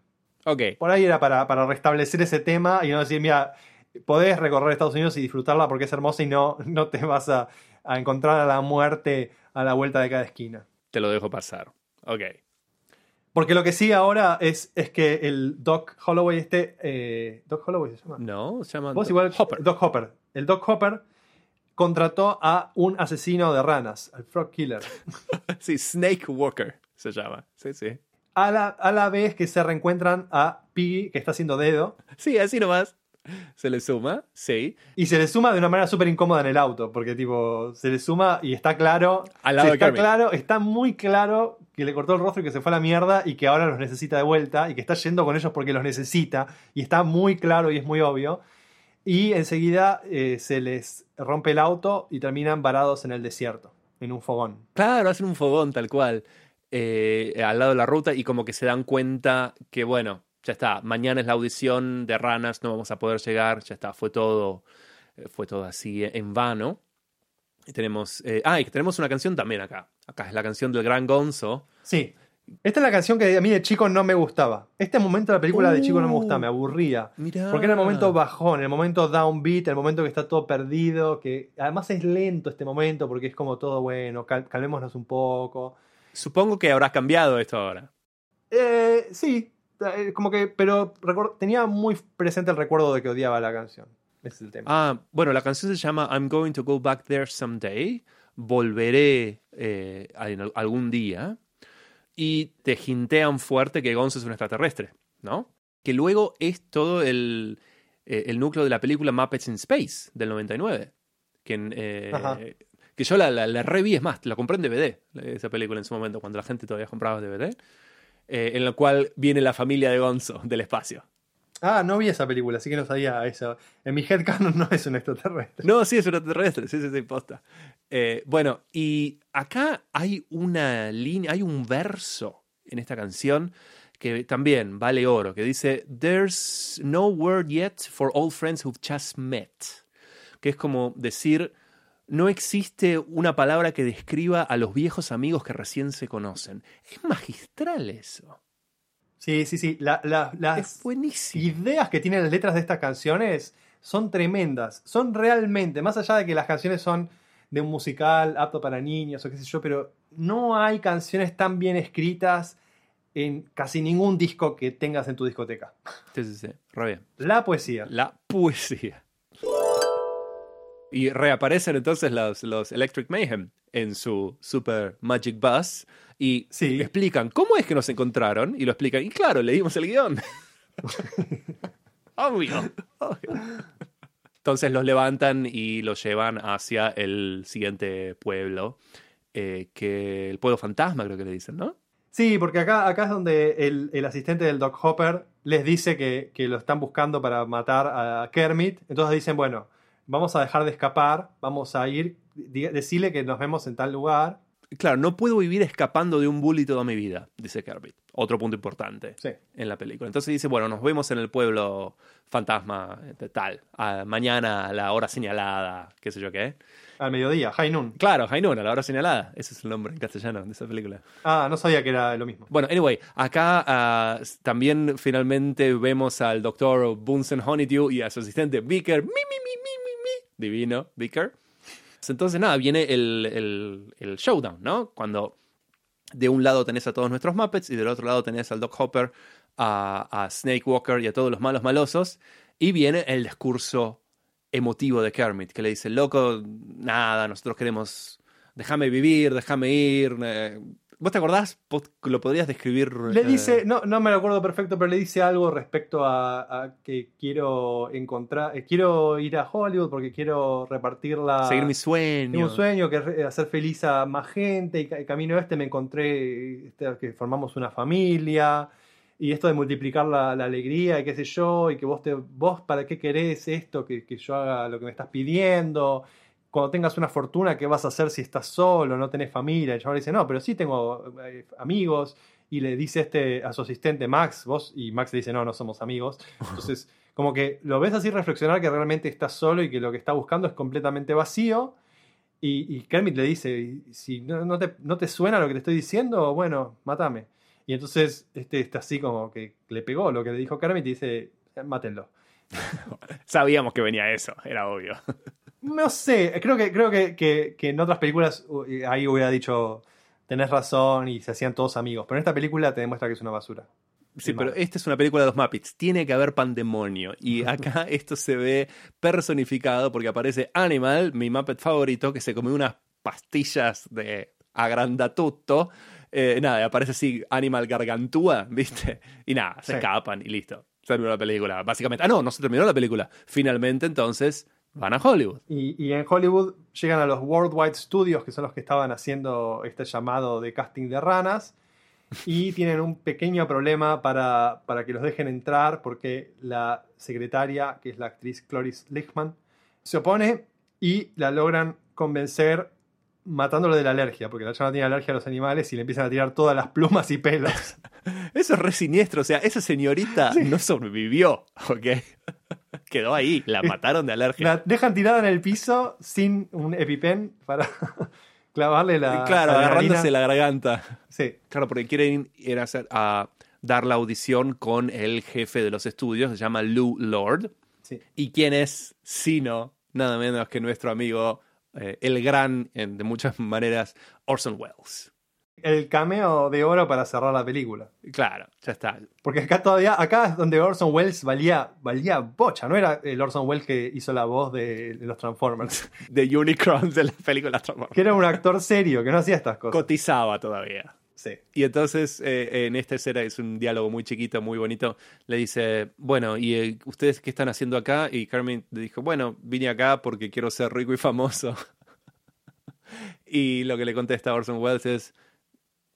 Ok. por ahí era para, para restablecer ese tema y no decir, mira, podés recorrer Estados Unidos y disfrutarla porque es hermosa y no, no te vas a, a encontrar a la muerte a la vuelta de cada esquina. Te lo dejo pasar. Ok. Porque lo que sí ahora es, es que el Doc Holloway este... eh, ¿Doc Holloway se llama? No, se llama Vos igual... Hopper. Doc Hopper. El Doc Hopper contrató a un asesino de ranas, al Frog Killer. Sí, Snake Walker se llama. Sí, sí. A la, a la vez que se reencuentran a Piggy, que está haciendo dedo, Sí, así nomás. Se le suma, sí. Y se le suma de una manera súper incómoda en el auto, porque tipo, se le suma y está claro. Al lado sí, de está claro, está muy claro que le cortó el rostro y que se fue a la mierda y que ahora los necesita de vuelta y que está yendo con ellos porque los necesita. Y está muy claro y es muy obvio. Y enseguida eh, se les rompe el auto y terminan varados en el desierto, en un fogón. Claro, hacen un fogón tal cual. eh, al lado de la ruta y como que se dan cuenta que, bueno, ya está, mañana es la audición de ranas, no vamos a poder llegar, ya está, fue todo, eh, fue todo así en vano. Y tenemos, eh, ah, y tenemos una canción también acá. Acá es la canción del gran Gonzo. Sí. Esta es la canción que a mí de chico no me gustaba. Este momento de la película de chico no me Uh. gustaba, me aburría. Mirá. Porque era el momento bajón, el momento downbeat, el momento que está todo perdido, que además es lento este momento porque es como todo bueno, cal- calmémonos un poco. Supongo que habrás cambiado esto ahora. Eh, sí, como que, pero tenía muy presente el recuerdo de que odiaba la canción. Ese es el tema. Ah, bueno, la canción se llama I'm going to go back there someday. Volveré eh, algún día. Y te hintean fuerte que Gonzo es un extraterrestre, ¿no? Que luego es todo el, eh, el núcleo de la película Muppets in Space del 99. Que, eh, que yo la, la, la reví, es más, la compré en DVD, esa película en su momento, cuando la gente todavía compraba DVD. Eh, en la cual viene la familia de Gonzo del espacio. Ah, no vi esa película, así que no sabía eso. En mi headcanon no es un extraterrestre. No, sí, es un extraterrestre, sí, sí, sí, posta. Eh, bueno, y acá hay una línea, hay un verso en esta canción que también vale oro, que dice, There's no word yet for old friends who've just met. Que es como decir, no existe una palabra que describa a los viejos amigos que recién se conocen. Es magistral eso. Sí, sí, sí. La- la- las Es ideas que tienen las letras de estas canciones son tremendas. Son realmente, más allá de que las canciones son de un musical apto para niños o qué sé yo, pero no hay canciones tan bien escritas en casi ningún disco que tengas en tu discoteca. Sí, sí, sí. Re bien. La poesía. La poesía. Y reaparecen entonces los, los Electric Mayhem en su Super Magic Bus y Sí. explican cómo es que nos encontraron y lo explican. Y claro, leímos el guion. Obvio. obvio. Entonces los levantan y los llevan hacia el siguiente pueblo, eh, que el pueblo fantasma creo que le dicen, ¿no? Sí, porque acá, acá es donde el, el asistente del Doc Hopper les dice que, que lo están buscando para matar a Kermit. Entonces dicen, bueno, vamos a dejar de escapar, vamos a ir, decirle que nos vemos en tal lugar. Claro, no puedo vivir escapando de un bully toda mi vida, dice Kermit. Otro punto importante. Sí. en la película. Entonces dice, bueno, nos vemos en el pueblo fantasma de tal, a- mañana a la hora señalada, qué sé yo qué. Al mediodía, High Noon. Claro, Hainun, a la hora señalada. Ese es el nombre en castellano de esa película. Ah, no sabía que era lo mismo. Bueno, anyway, acá ah, también finalmente vemos al doctor Bunsen Honeydew y a su asistente Vicker. Mi, mi, mi, mi. Divino, Vicker. Entonces, nada, viene el, el- el showdown, ¿no? Cuando de un lado tenés a todos nuestros Muppets y del otro lado tenés al Doc Hopper, a, a Snake Walker y a todos los malos malosos. Y viene el discurso emotivo de Kermit, que le dice, loco, nada, nosotros queremos, déjame vivir, déjame ir. eh". ¿Vos te acordás? ¿Vos ¿Lo podrías describir? Le eh, dice, no, no me lo acuerdo perfecto, pero le dice algo respecto a, a que quiero encontrar, eh, quiero ir a Hollywood porque quiero repartir la... seguir mi sueño. Un sueño que es hacer feliz a más gente y ca- camino este me encontré este, que formamos una familia y esto de multiplicar la, la alegría y qué sé yo y que vos te vos para qué querés esto que, que yo haga lo que me estás pidiendo cuando tengas una fortuna qué vas a hacer si estás solo no tenés familia y el chaval dice no pero sí tengo eh, amigos y le dice este a su asistente Max vos y Max le dice no no somos amigos entonces como que lo ves así reflexionar que realmente estás solo y que lo que está buscando es completamente vacío y, y Kermit le dice, si no, no te, no te suena lo que te estoy diciendo, bueno, mátame. Y entonces este está así como que le pegó lo que le dijo Kermit y dice, mátenlo. Sabíamos que venía eso, era obvio. No sé, creo que, creo que, que- que en otras películas ahí hubiera dicho, tenés razón y se hacían todos amigos, pero en esta película te demuestra que es una basura. Sí, pero esta es una película de los Muppets. Tiene que haber pandemonio. Y acá esto se ve personificado porque aparece Animal, mi Muppet favorito, que se come unas pastillas de agrandatutto. Eh, nada, aparece así Animal Gargantúa, ¿viste? Y nada, se Sí. escapan y listo. Se terminó la película, básicamente. Ah, no, no se terminó la película. Finalmente, entonces, van a Hollywood. Y, y en Hollywood llegan a los Worldwide Studios, que son los que estaban haciendo este llamado de casting de ranas, y tienen un pequeño problema para, para que los dejen entrar, porque la secretaria, que es la actriz Cloris Lichtman, se opone y la logran convencer matándolo de la alergia, porque la chava tiene alergia a los animales y le empiezan a tirar todas las plumas y pelos. Eso es re siniestro. O sea, esa señorita no sobrevivió, ¿ok? Quedó ahí, la mataron de alergia. La dejan tirada en el piso sin un EpiPen para clavarle la. claro, agarrándose la garganta. Sí. Claro, porque quieren ir a, hacer, a dar la audición con el jefe de los estudios, se llama Lou Lord. Sí. ¿Y quién es? Sino, nada menos que nuestro amigo, eh, el gran, en- de muchas maneras, Orson Welles. El cameo de oro para cerrar la película. Claro, ya está. Porque acá todavía, acá es donde Orson Welles valía, valía bocha, no era el Orson Welles que hizo la voz de, de los Transformers, De Unicron de las películas Transformers. que era un actor serio, que no hacía estas cosas. Cotizaba todavía. Sí. Y entonces, eh, en esta escena es un diálogo muy chiquito, muy bonito. Le dice, bueno, ¿y eh, ustedes qué están haciendo acá? Y Carmen le dijo, bueno, vine acá porque quiero ser rico y famoso. y lo que le contesta Orson Welles es,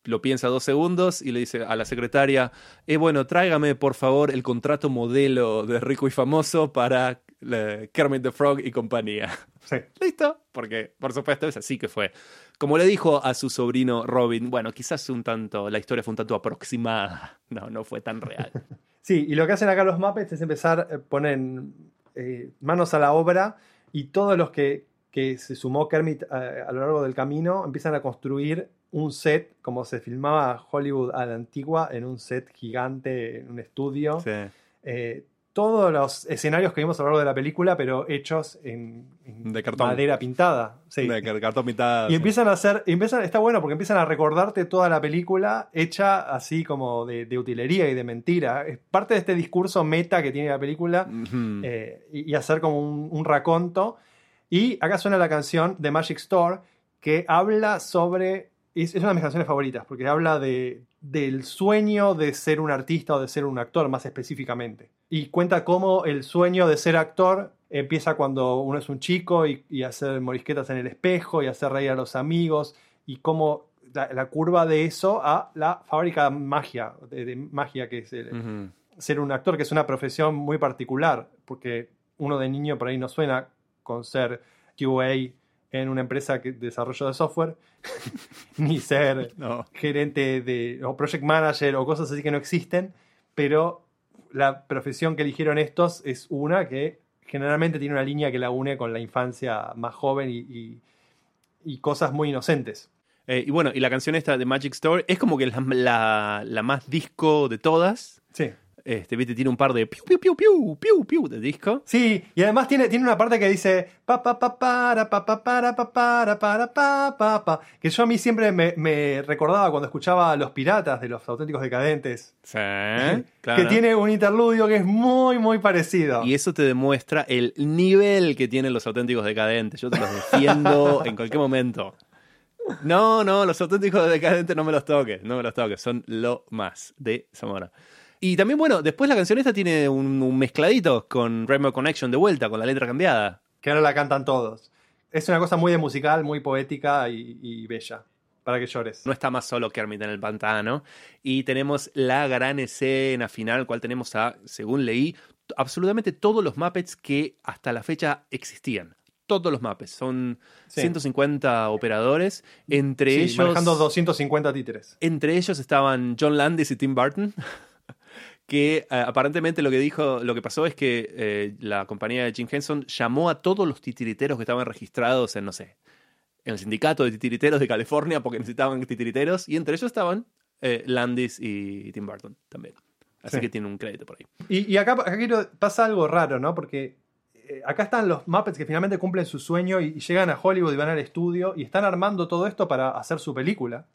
lo piensa dos segundos y le dice a la secretaria, eh, bueno, tráigame por favor el contrato modelo de rico y famoso para eh, Kermit the Frog y compañía. Sí. ¿Listo? Porque, por supuesto, es así que fue. Como le dijo a su sobrino Robin, bueno, quizás un tanto, la historia fue un tanto aproximada. No, no fue tan real. Sí, y lo que hacen acá los Muppets es empezar, eh, ponen eh, manos a la obra y todos los que, que se sumó Kermit a, a lo largo del camino empiezan a construir un set, como se filmaba Hollywood a la antigua, en un set gigante, en un estudio. Sí. Eh, todos los escenarios que vimos a lo largo de la película, pero hechos en, en De cartón. madera pintada. Sí. De car- cartón mitad. Y empiezan a hacer, empiezan, está bueno porque empiezan a recordarte toda la película hecha así como de, de utilería y de mentira. Es parte de este discurso meta que tiene la película eh, y, y hacer como un, un raconto. Y acá suena la canción de Magic Store que habla sobre. Es, una de mis canciones favoritas porque habla de, del sueño de ser un artista o de ser un actor, más específicamente. Y cuenta cómo el sueño de ser actor empieza cuando uno es un chico y, y hacer morisquetas en el espejo y hacer reír a los amigos y cómo la, la curva de eso a la fábrica de magia, de, de magia que es el, ser un actor, que es una profesión muy particular, porque uno de niño por ahí no suena con ser QA en una empresa que- de desarrollo de software, ni ser No. gerente de, o project manager o cosas así que no existen, pero la profesión que eligieron estos es una que generalmente tiene una línea que la une con la infancia más joven y, y- y cosas muy inocentes. Eh, y bueno, y la canción esta de Magic Store es como que la, la- la más disco de todas. Sí. Este, viste, tiene un par de piu, piu, piu, piu, piu, piu de disco. Sí, y además tiene, tiene una parte que dice pa pa pa para pa pa para pa para para pa pa pa que yo a mí siempre me, me recordaba cuando escuchaba a los piratas de los auténticos decadentes Sí, que claro. tiene un interludio que es muy muy parecido. Y eso te demuestra el nivel que tienen los auténticos decadentes. Yo te los defiendo en cualquier momento. No, no, los auténticos decadentes no me los toques, no me los toques. Son lo más de Zamora. Y también, bueno, después la canción esta tiene un, un mezcladito con Rainbow Connection de vuelta, con la letra cambiada. que ahora la cantan todos. Es una cosa muy de musical, muy poética y, y bella para que llores. No está más solo Kermit en el pantano. Y tenemos la gran escena final, cual tenemos a, según leí, absolutamente todos los Muppets que hasta la fecha existían. Todos los Muppets. Son Sí. 150 operadores. Entre Sí, ellos. manejando 250 títeres. Entre ellos estaban John Landis y Tim Burton. Que eh, aparentemente lo que dijo, lo que pasó es que eh, la compañía de Jim Henson llamó a todos los titiriteros que estaban registrados en, no sé, en el sindicato de titiriteros de California porque necesitaban titiriteros y entre ellos estaban eh, Landis y Tim Burton también. Así Sí. que tiene un crédito por ahí. Y, y acá, acá quiero- pasa algo raro, ¿no? Porque acá están los Muppets que finalmente cumplen su sueño y llegan a Hollywood y van al estudio y están armando todo esto para hacer su película.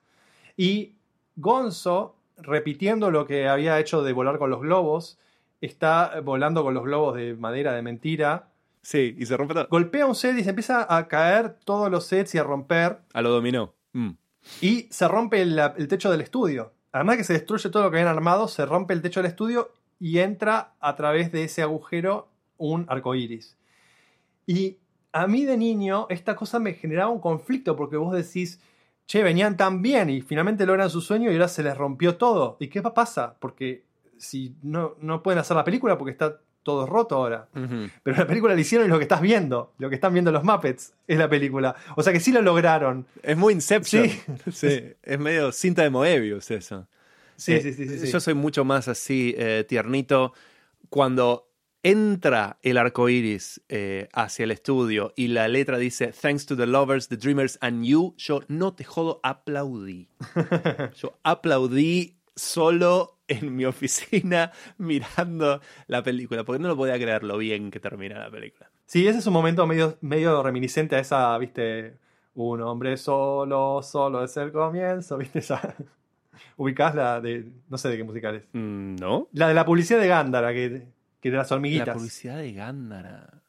Y Gonzo, repitiendo lo que había hecho de volar con los globos, está volando con los globos de madera de mentira. Sí, y se rompe todo. Golpea un set y se empieza a caer todos los sets y a romper. A lo dominó. Mm. Y se rompe el, el techo del estudio. Además que se destruye todo lo que habían armado, se rompe el techo del estudio y entra a través de ese agujero un arco iris. Y a mí de niño esta cosa me generaba un conflicto porque vos decís, che, venían tan bien y finalmente logran su sueño y ahora se les rompió todo. ¿Y qué pa- pasa? Porque si no, no pueden hacer la película porque está todo roto ahora. Pero la película la hicieron y lo que estás viendo, lo que están viendo los Muppets, es la película. O sea que sí lo lograron. Es muy Inception. Sí. Sí, es medio cinta de Moebius eso. Sí, Eh, sí, sí, sí, sí. Yo soy mucho más así, eh, tiernito. Cuando entra el arco iris eh, hacia el estudio y la letra dice Thanks to the lovers, the dreamers and you, yo no te jodo, aplaudí. Yo aplaudí solo en mi oficina mirando la película, porque no lo podía creer lo bien que termina la película. Sí, ese es un momento medio, medio reminiscente a esa, viste, un hombre solo, solo es el comienzo, viste, esa. Ubicás la de, no sé de qué musical es. Mm, ¿No? La de la publicidad de Gándara, que, que de las La hormiguitas. publicidad de Gándara.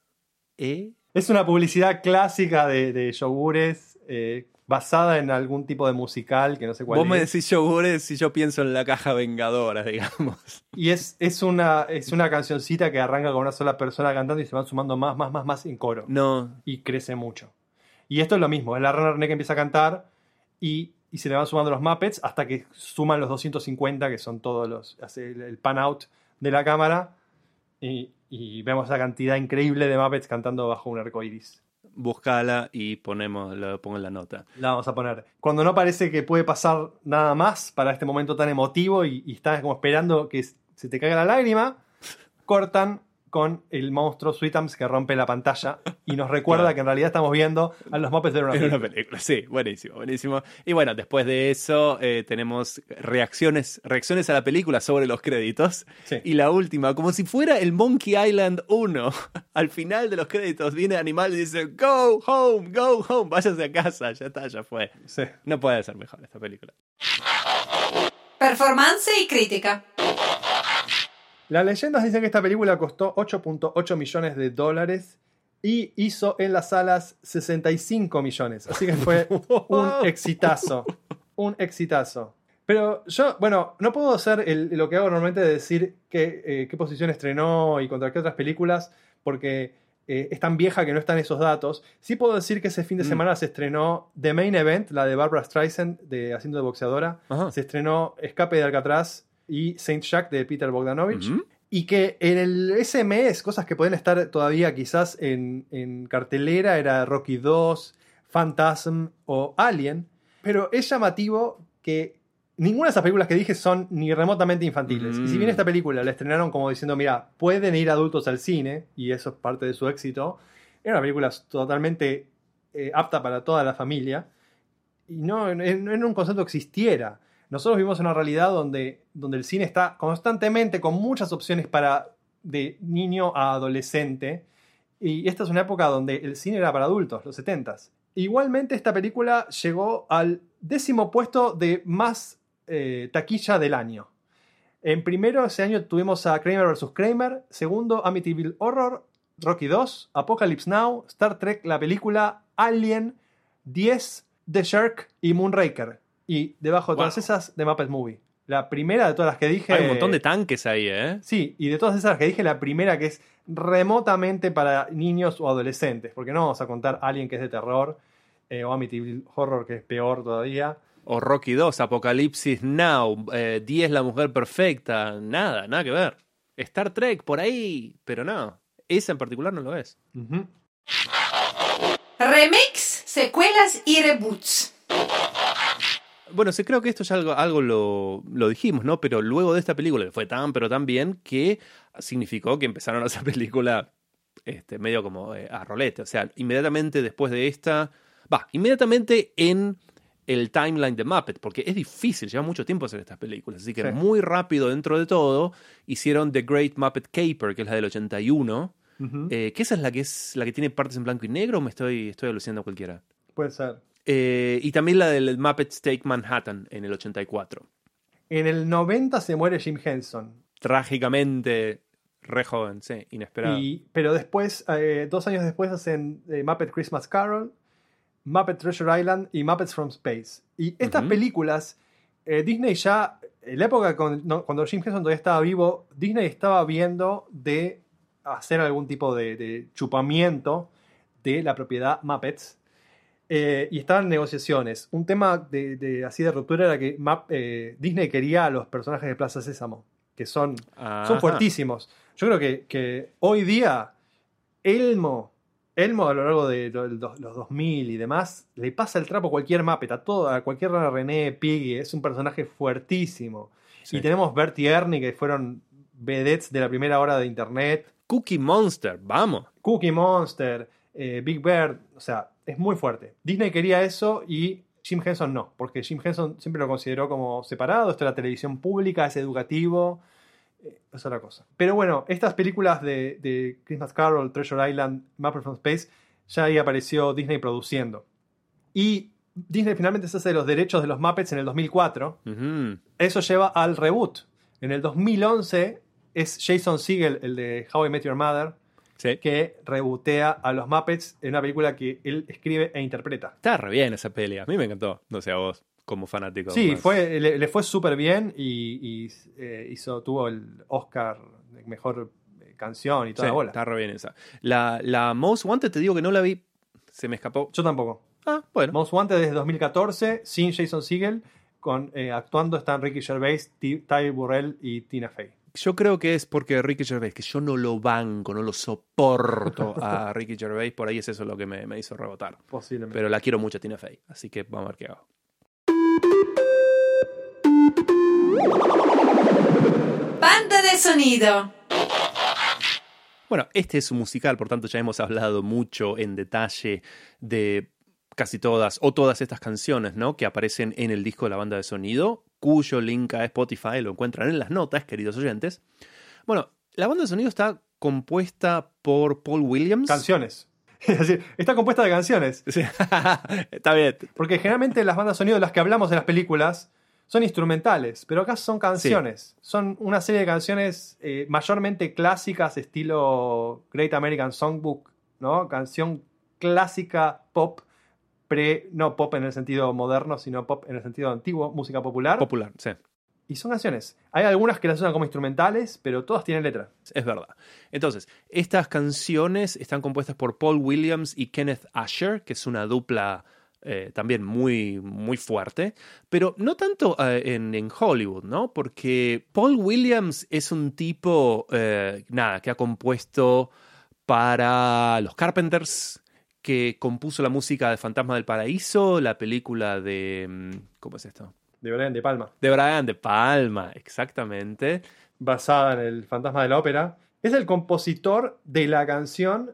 ¿Eh? Es una publicidad clásica de, de yogures, eh, basada en algún tipo de musical, que no sé cuál Vos me decís yogures y yo pienso en la caja vengadora, digamos. Y es, es, una, es una cancioncita que arranca con una sola persona cantando y se van sumando más, más, más, más en coro. No, y crece mucho. Y esto es lo mismo, es la rana René que empieza a cantar y, y se le van sumando los Muppets hasta que suman los 250, que son todos los, hace el, el pan out de la cámara y, y vemos esa cantidad increíble de Muppets cantando bajo un arco iris. buscala y ponemos, lo pongo en la nota. La vamos a poner. Cuando no parece que puede pasar nada más para este momento tan emotivo y, y estás como esperando que se te caiga la lágrima, cortan con el monstruo Sweetums que rompe la pantalla y nos recuerda Claro. que en realidad estamos viendo a los Muppets de una película. una película, sí, buenísimo, buenísimo. Y bueno, después de eso eh, tenemos reacciones, reacciones a la película sobre los créditos. Sí. Y la última, como si fuera el Monkey Island 1. Al final de los créditos viene Animal y dice, Go home, go home, váyase a casa, ya está, ya fue. Sí. No puede ser mejor esta película. Performance y crítica. Las leyendas dicen que esta película costó 8.8 millones de dólares y hizo en las salas 65 millones. Así que fue un exitazo. Un exitazo. Pero yo, bueno, no puedo hacer el- lo que hago normalmente de decir qué, eh, qué posición estrenó y contra qué otras películas, porque eh, es tan vieja que no están esos datos. Sí puedo decir que ese fin de Mm. semana se estrenó The Main Event, la de Barbara Streisand, de Haciendo de Boxeadora. Ajá. Se estrenó Escape de Alcatraz y Saint Jack de Peter Bogdanovich. Y que en el, ese mes, cosas que pueden estar todavía quizás en, en cartelera, era Rocky 2, Phantasm o Alien. Pero es llamativo que ninguna de esas películas que dije son ni remotamente infantiles. Y si bien Mm. esta película la estrenaron como diciendo, mira, pueden ir adultos al cine, y eso es parte de su éxito, era una película totalmente eh, apta para toda la familia. Y no, no no en un concepto existiera. Nosotros vivimos en una realidad donde, donde el cine está constantemente con muchas opciones para de niño a adolescente. Y esta es una época donde el cine era para adultos, los 70s. Igualmente, esta película llegó al décimo puesto de más eh, taquilla del año. En primero, ese año tuvimos a Kramer vs. Kramer. Segundo, Amityville Horror. Rocky 2, Apocalypse Now, Star Trek, la película, Alien, 10, The Shark y Moonraker. Y debajo de todas Wow. esas, The Muppet Movie. La primera de todas las que dije. Hay un montón de tanques ahí, ¿eh? Sí, y de todas esas que dije, la primera que es remotamente para niños o adolescentes. Porque no vamos a contar Alien que es de terror. eh, o Amityville Horror que es peor todavía. O Rocky 2, Apocalipsis Now, eh, 10 La Mujer Perfecta, nada, nada que ver. Star Trek por ahí, pero no. Esa en particular no lo es. Remix, secuelas y reboots. Bueno, sí, creo que esto ya algo, algo lo, lo dijimos, ¿no? Pero luego de esta película le fue tan, pero tan bien que significó que empezaron a hacer película este, medio como eh, a rolete. O sea, inmediatamente después de esta. Va, inmediatamente en el timeline de Muppet, porque es difícil, lleva mucho tiempo hacer estas películas. Así que Sí. muy rápido dentro de todo hicieron The Great Muppet Caper, que es la del 81. Ujú. Eh, que esa es la que es la que tiene partes en blanco y negro o me estoy, estoy alucinando a cualquiera. Puede ser. Eh, y también la del Muppet Take Manhattan en el 84. En el 90 se muere Jim Henson. Trágicamente re joven, sí, inesperado. Y, pero después, eh, dos años después, hacen eh, Muppet Christmas Carol, Muppet Treasure Island y Muppets from Space. Y estas películas, Disney ya, en la época con- no, cuando Jim Henson todavía estaba vivo, Disney estaba viendo de hacer algún tipo de, de chupamiento de la propiedad Muppets. Eh, y estaban negociaciones. Un tema de, de- así de ruptura era que eh, Disney quería a los personajes de Plaza Sésamo, que son Ajá. son fuertísimos. Yo creo que, que hoy día Elmo, Elmo a lo largo de lo- lo- los 2000 y demás, le pasa el trapo a cualquier Muppet, a, todo, a cualquier René Piggy, es un personaje fuertísimo. Sí. Y tenemos Bert y Ernie, que fueron vedettes de la primera hora de internet. Cookie Monster, vamos. Cookie Monster, eh, Big Bird, o sea, es muy fuerte. Disney quería eso y Jim Henson no, porque Jim Henson siempre lo consideró como separado, esto era televisión pública, es educativo, eh, es otra cosa. Pero bueno, estas películas de, de Christmas Carol, Treasure Island, Muppet from Space, ya ahí apareció Disney produciendo. Y Disney finalmente se hace de los derechos de los Muppets en el 2004. Ujú. Eso lleva al reboot. En el 2011 es Jason Segel, el de How I Met Your Mother, Sí. que rebotea a los Muppets en una película que él escribe e interpreta. Está re bien esa peli. A mí me encantó. No sé a vos, como fanático. Sí, más. fue, le, le fue súper bien y, y, eh, hizo, tuvo el Oscar mejor eh, canción y Sí, toda la bola. está re bien esa. La, la Most Wanted, te digo que no la vi. Se me escapó. Yo tampoco. Ah, bueno. Most Wanted desde 2014, sin Jason Segel, con, eh, actuando están Ricky Gervais, Ty Burrell y Tina Fey. Yo creo que es porque Ricky Gervais, que yo no lo banco, no lo soporto a Ricky Gervais, por ahí es eso lo que me, me hizo rebotar. Posiblemente. Pero la quiero mucho Tina Fey, así que vamos a ver qué hago. Banda de sonido. Bueno, este es un musical, por tanto ya hemos hablado mucho en detalle de casi todas o todas estas canciones, ¿no? Que aparecen en el disco de la banda de sonido, cuyo link a Spotify lo encuentran en las notas, queridos oyentes. Bueno, la banda de sonido está compuesta por Paul Williams. Canciones. Es decir, está compuesta de canciones. Sí. está bien. Porque generalmente las bandas de sonido de las que hablamos en las películas son instrumentales, pero acá son canciones. Son una serie de canciones eh, mayormente clásicas, estilo Great American Songbook, ¿no? Canción clásica pop, pre, no pop en el sentido moderno, sino pop en el sentido antiguo, música popular. Popular, sí. y son canciones. Hay algunas que las usan como instrumentales, pero todas tienen letra. Es verdad. Entonces, estas canciones están compuestas por Paul Williams y Kenneth Asher, que es una dupla eh, también muy, muy fuerte, pero no tanto eh, en, en Hollywood, ¿no? Porque Paul Williams es un tipo, eh, nada, que ha compuesto para los Carpenters, que compuso la música de Fantasma del Paraíso, la película de... mm, ¿Cómo es esto? De Brian De Palma. De Brian De Palma, exactamente. Basada en el fantasma de la ópera. Es el compositor de la canción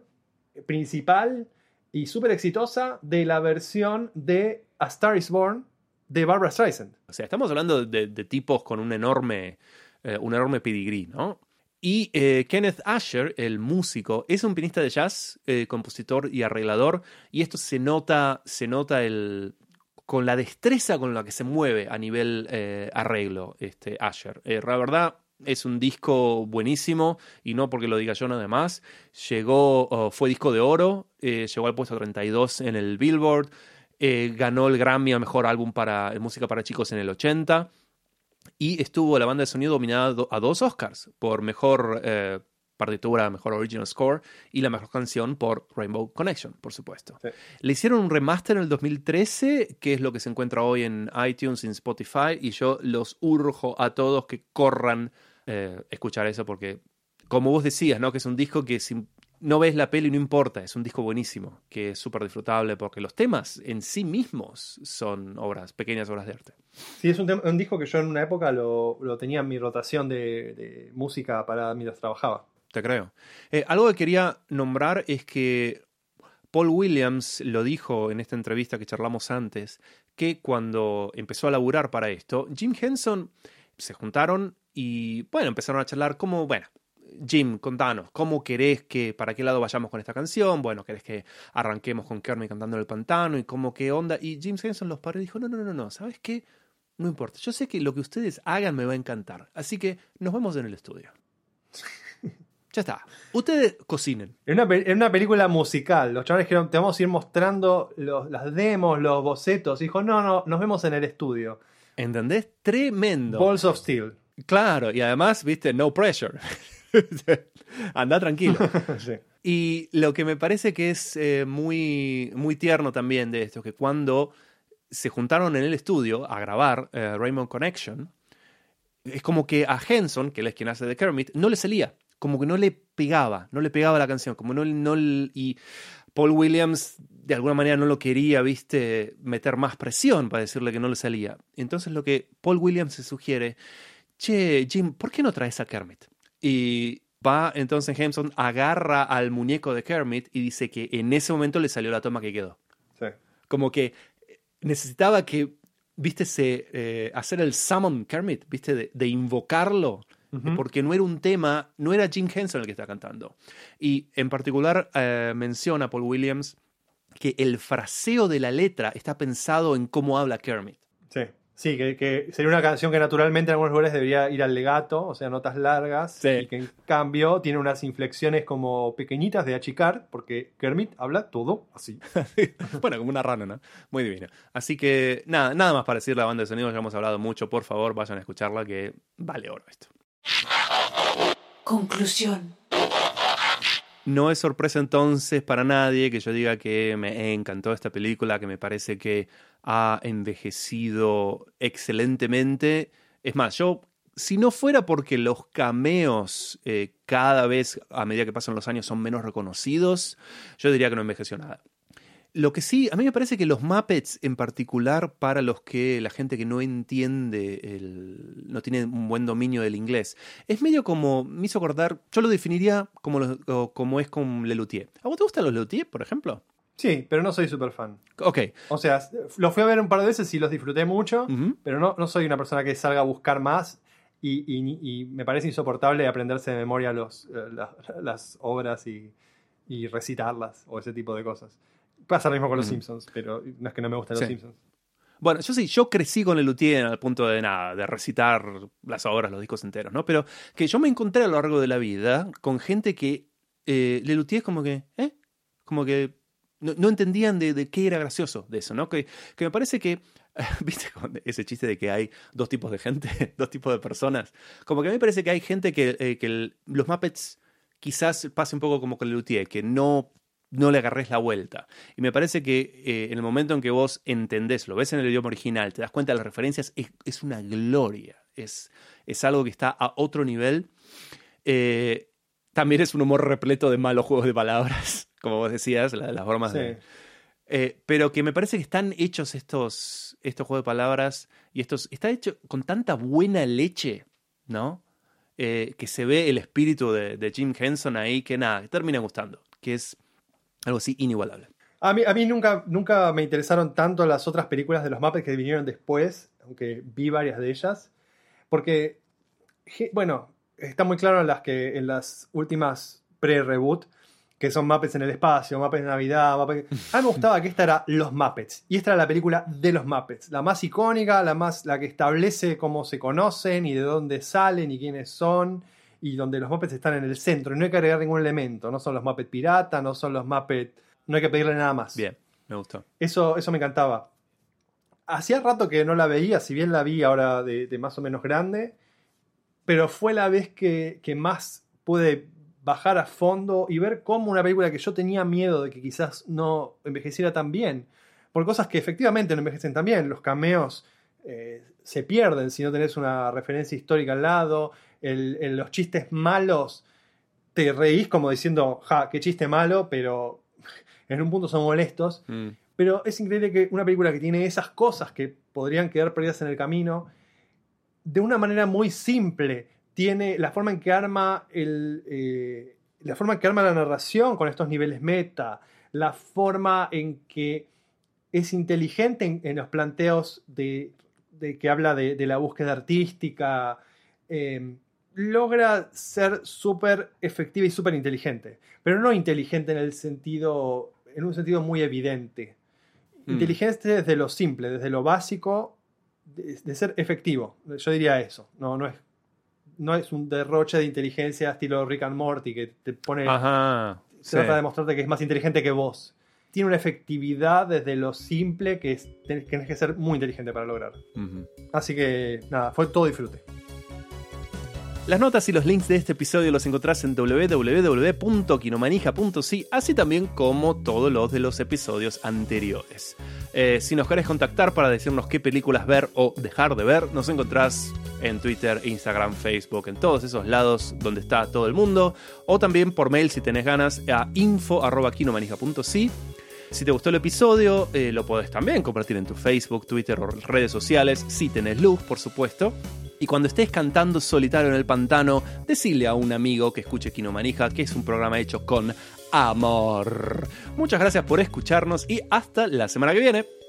principal y súper exitosa de la versión de A Star is Born de Barbara Streisand. O sea, estamos hablando de, de tipos con un enorme, eh, un enorme pedigrí, ¿no? Y eh, Kenneth Asher, el músico, es un pianista de jazz, eh, compositor y arreglador, y esto se nota, se nota el, con la destreza con la que se mueve a nivel eh, arreglo, este Asher. La verdad, es un disco buenísimo, y no porque lo diga yo nada más. Llegó, fue disco de oro, llegó al puesto 32 en el Billboard, ganó el Grammy a Mejor Álbum para Música para Chicos en el 80, y estuvo la banda de sonido nominada do- a dos Oscars por Mejor eh, Partitura, Mejor Original Score y la Mejor Canción por Rainbow Connection, por supuesto. Sí. Le hicieron un remaster en el 2013, que es lo que se encuentra hoy en iTunes, en Spotify, y yo los urjo a todos que corran eh, escuchar eso porque, como vos decías, ¿no? que es un disco que si no ves la peli no importa, es un disco buenísimo, que es súper disfrutable porque los temas en sí mismos son obras, pequeñas obras de arte. Sí, es un, un disco que yo en una época lo, lo tenía en mi rotación de, de música para mientras trabajaba. Te creo. Eh, algo que quería nombrar es que Paul Williams lo dijo en esta entrevista que charlamos antes, que cuando empezó a laburar para esto, Jim Henson se juntaron y, bueno, empezaron a charlar como, bueno, Jim, contanos, ¿cómo querés que, para qué lado vayamos con esta canción? Bueno, ¿querés que arranquemos con Kermit cantando en el pantano y cómo qué onda? Y Jim Henson los paró y dijo, no, no, no, no, ¿sabes qué? No importa, yo sé que lo que ustedes hagan me va a encantar, así que nos vemos en el estudio. Ya está. Ustedes cocinen. En una, en una película musical, los chavales dijeron, te vamos a ir mostrando los- las demos, los bocetos. Y dijo, no, no, nos vemos en el estudio. ¿Entendés? Tremendo. Balls of Steel. Claro, y además, viste, no pressure. Anda tranquilo. Sí. Y lo que me parece que es eh, muy, muy tierno también de esto, que cuando se juntaron en el estudio a grabar eh, Raymond Connection, es como que a Henson, que él es quien hace de Kermit, no le salía, como que no le pegaba, no le pegaba la canción, como no, no y Paul Williams de alguna manera no lo quería, viste, meter más presión para decirle que no le salía. Entonces lo que Paul Williams se sugiere, che, Jim, ¿por qué no traes a Kermit? Y va entonces Henson, agarra al muñeco de Kermit y dice que en ese momento le salió la toma que quedó. Sí. Como que necesitaba que, viste, se, eh, hacer el summon Kermit, viste, de, de invocarlo, Ujú. porque no era un tema, no era Jim Henson el que está cantando. Y en particular eh, menciona Paul Williams que el fraseo de la letra está pensado en cómo habla Kermit. Sí, sí que, que sería una canción que naturalmente en algunos lugares debería ir al legato, o sea, notas largas, Sí. y que en cambio tiene unas inflexiones como pequeñitas de achicar, porque Kermit habla todo así. bueno, como una rana, ¿no? Muy divina. Así que nada, nada más para decir la banda de sonido, ya hemos hablado mucho, por favor, vayan a escucharla que vale oro esto. Conclusión. No es sorpresa entonces para nadie que yo diga que me encantó esta película, que me parece que ha envejecido excelentemente. Es más, yo, si no fuera porque los cameos eh, cada vez, a medida que pasan los años, son menos reconocidos, yo diría que no envejeció nada. Lo que sí, a mí me parece que los Muppets en particular, para los que la gente que no entiende, el, no tiene un buen dominio del inglés, es medio como, me hizo acordar, yo lo definiría como, lo- o como es con Lelutier. ¿A vos te gustan los Lelutier, por ejemplo? Sí, pero no soy súper fan. Ok. O sea, los fui a ver un par de veces y los disfruté mucho, pero no, no soy una persona que salga a buscar más y, y- y me parece insoportable aprenderse de memoria los, eh, la- las obras y, y recitarlas o ese tipo de cosas. Pasa lo mismo con los. Simpsons, pero no es que no me gusten Sí. los Simpsons. Bueno, yo sí, yo crecí con Lelutier al punto de nada, de recitar las obras, los discos enteros, ¿no? Pero que yo me encontré a lo largo de la vida con gente que eh, Lelutier es como que, ¿eh? Como que no, no entendían de, de qué era gracioso de eso, ¿no? Que, que me parece que, ¿viste ese chiste de que hay dos tipos de gente, dos tipos de personas? Como que a mí me parece que hay gente que, eh, que el- los Muppets quizás pase un poco como con Lelutier, que no, no le agarres la vuelta. Y me parece que eh, en el momento en que vos entendés, lo ves en el idioma original, te das cuenta de las referencias, es, es una gloria. Es, es algo que está a otro nivel. Eh, también es un humor repleto de malos juegos de palabras, como vos decías, la- las formas Sí. de... Eh, pero que me parece que están hechos estos, estos juegos de palabras y estos... Está hecho con tanta buena leche, ¿no? Eh, que se ve el espíritu de, de Jim Henson ahí, que nada, termina gustando, que es algo así inigualable. A mí, a mí nunca, nunca me interesaron tanto las otras películas de los Muppets que vinieron después, aunque vi varias de ellas, porque, bueno, está muy claro en las, que, en las últimas pre-reboot, que son Muppets en el espacio, Muppets en Navidad, Muppets... A mí me gustaba que esta era Los Muppets, y esta era la película de los Muppets, la más icónica, la, más, la que establece cómo se conocen y de dónde salen y quiénes son, y donde los Muppets están en el centro, y no hay que agregar ningún elemento, no son los Muppets pirata, no son los Muppets... No hay que pedirle nada más. Bien, me gustó. Eso, eso me encantaba. Hacía rato que no la veía, si bien la vi ahora de, de más o menos grande, pero fue la vez que, que más pude bajar a fondo y ver cómo una película que yo tenía miedo de que quizás no envejeciera tan bien, por cosas que efectivamente no envejecen tan bien, los cameos eh, se pierden si no tenés una referencia histórica al lado, el- el- los chistes malos te reís como diciendo, ja, qué chiste malo, pero en un punto son molestos. Mm. Pero es increíble que una película que tiene esas cosas que podrían quedar perdidas en el camino, de una manera muy simple, tiene la forma en que arma el, eh, la forma en que arma la narración con estos niveles meta, la forma en que es inteligente en, en los planteos de, de que habla de, de la búsqueda artística, eh, logra ser súper efectiva y súper inteligente, pero no inteligente en el sentido, en un sentido muy evidente. Mm. Inteligente desde lo simple, desde lo básico, de, de ser efectivo. Yo diría eso. No, no es, no es un derroche de inteligencia estilo Rick and Morty que te pone Ajá. sí. trata de mostrarte que es más inteligente que vos. Tiene una efectividad desde lo simple que es, tenés, tenés que ser muy inteligente para lograr. Así que nada, fue todo disfrute. Las notas y los links de este episodio los encontrás en www.quinomanija.si, así también como todos los de los episodios anteriores. Eh, si nos querés contactar para decirnos qué películas ver o dejar de ver, nos encontrás en Twitter, Instagram, Facebook, en todos esos lados donde está todo el mundo, o también por mail si tenés ganas a info.quinomanija.si. Si te gustó el episodio, eh, lo podés también compartir en tu Facebook, Twitter o redes sociales, si tenés luz, por supuesto. Y cuando estés cantando solitario en el pantano, decile a un amigo que escuche Kino Manija que es un programa hecho con amor. Muchas gracias por escucharnos y hasta la semana que viene.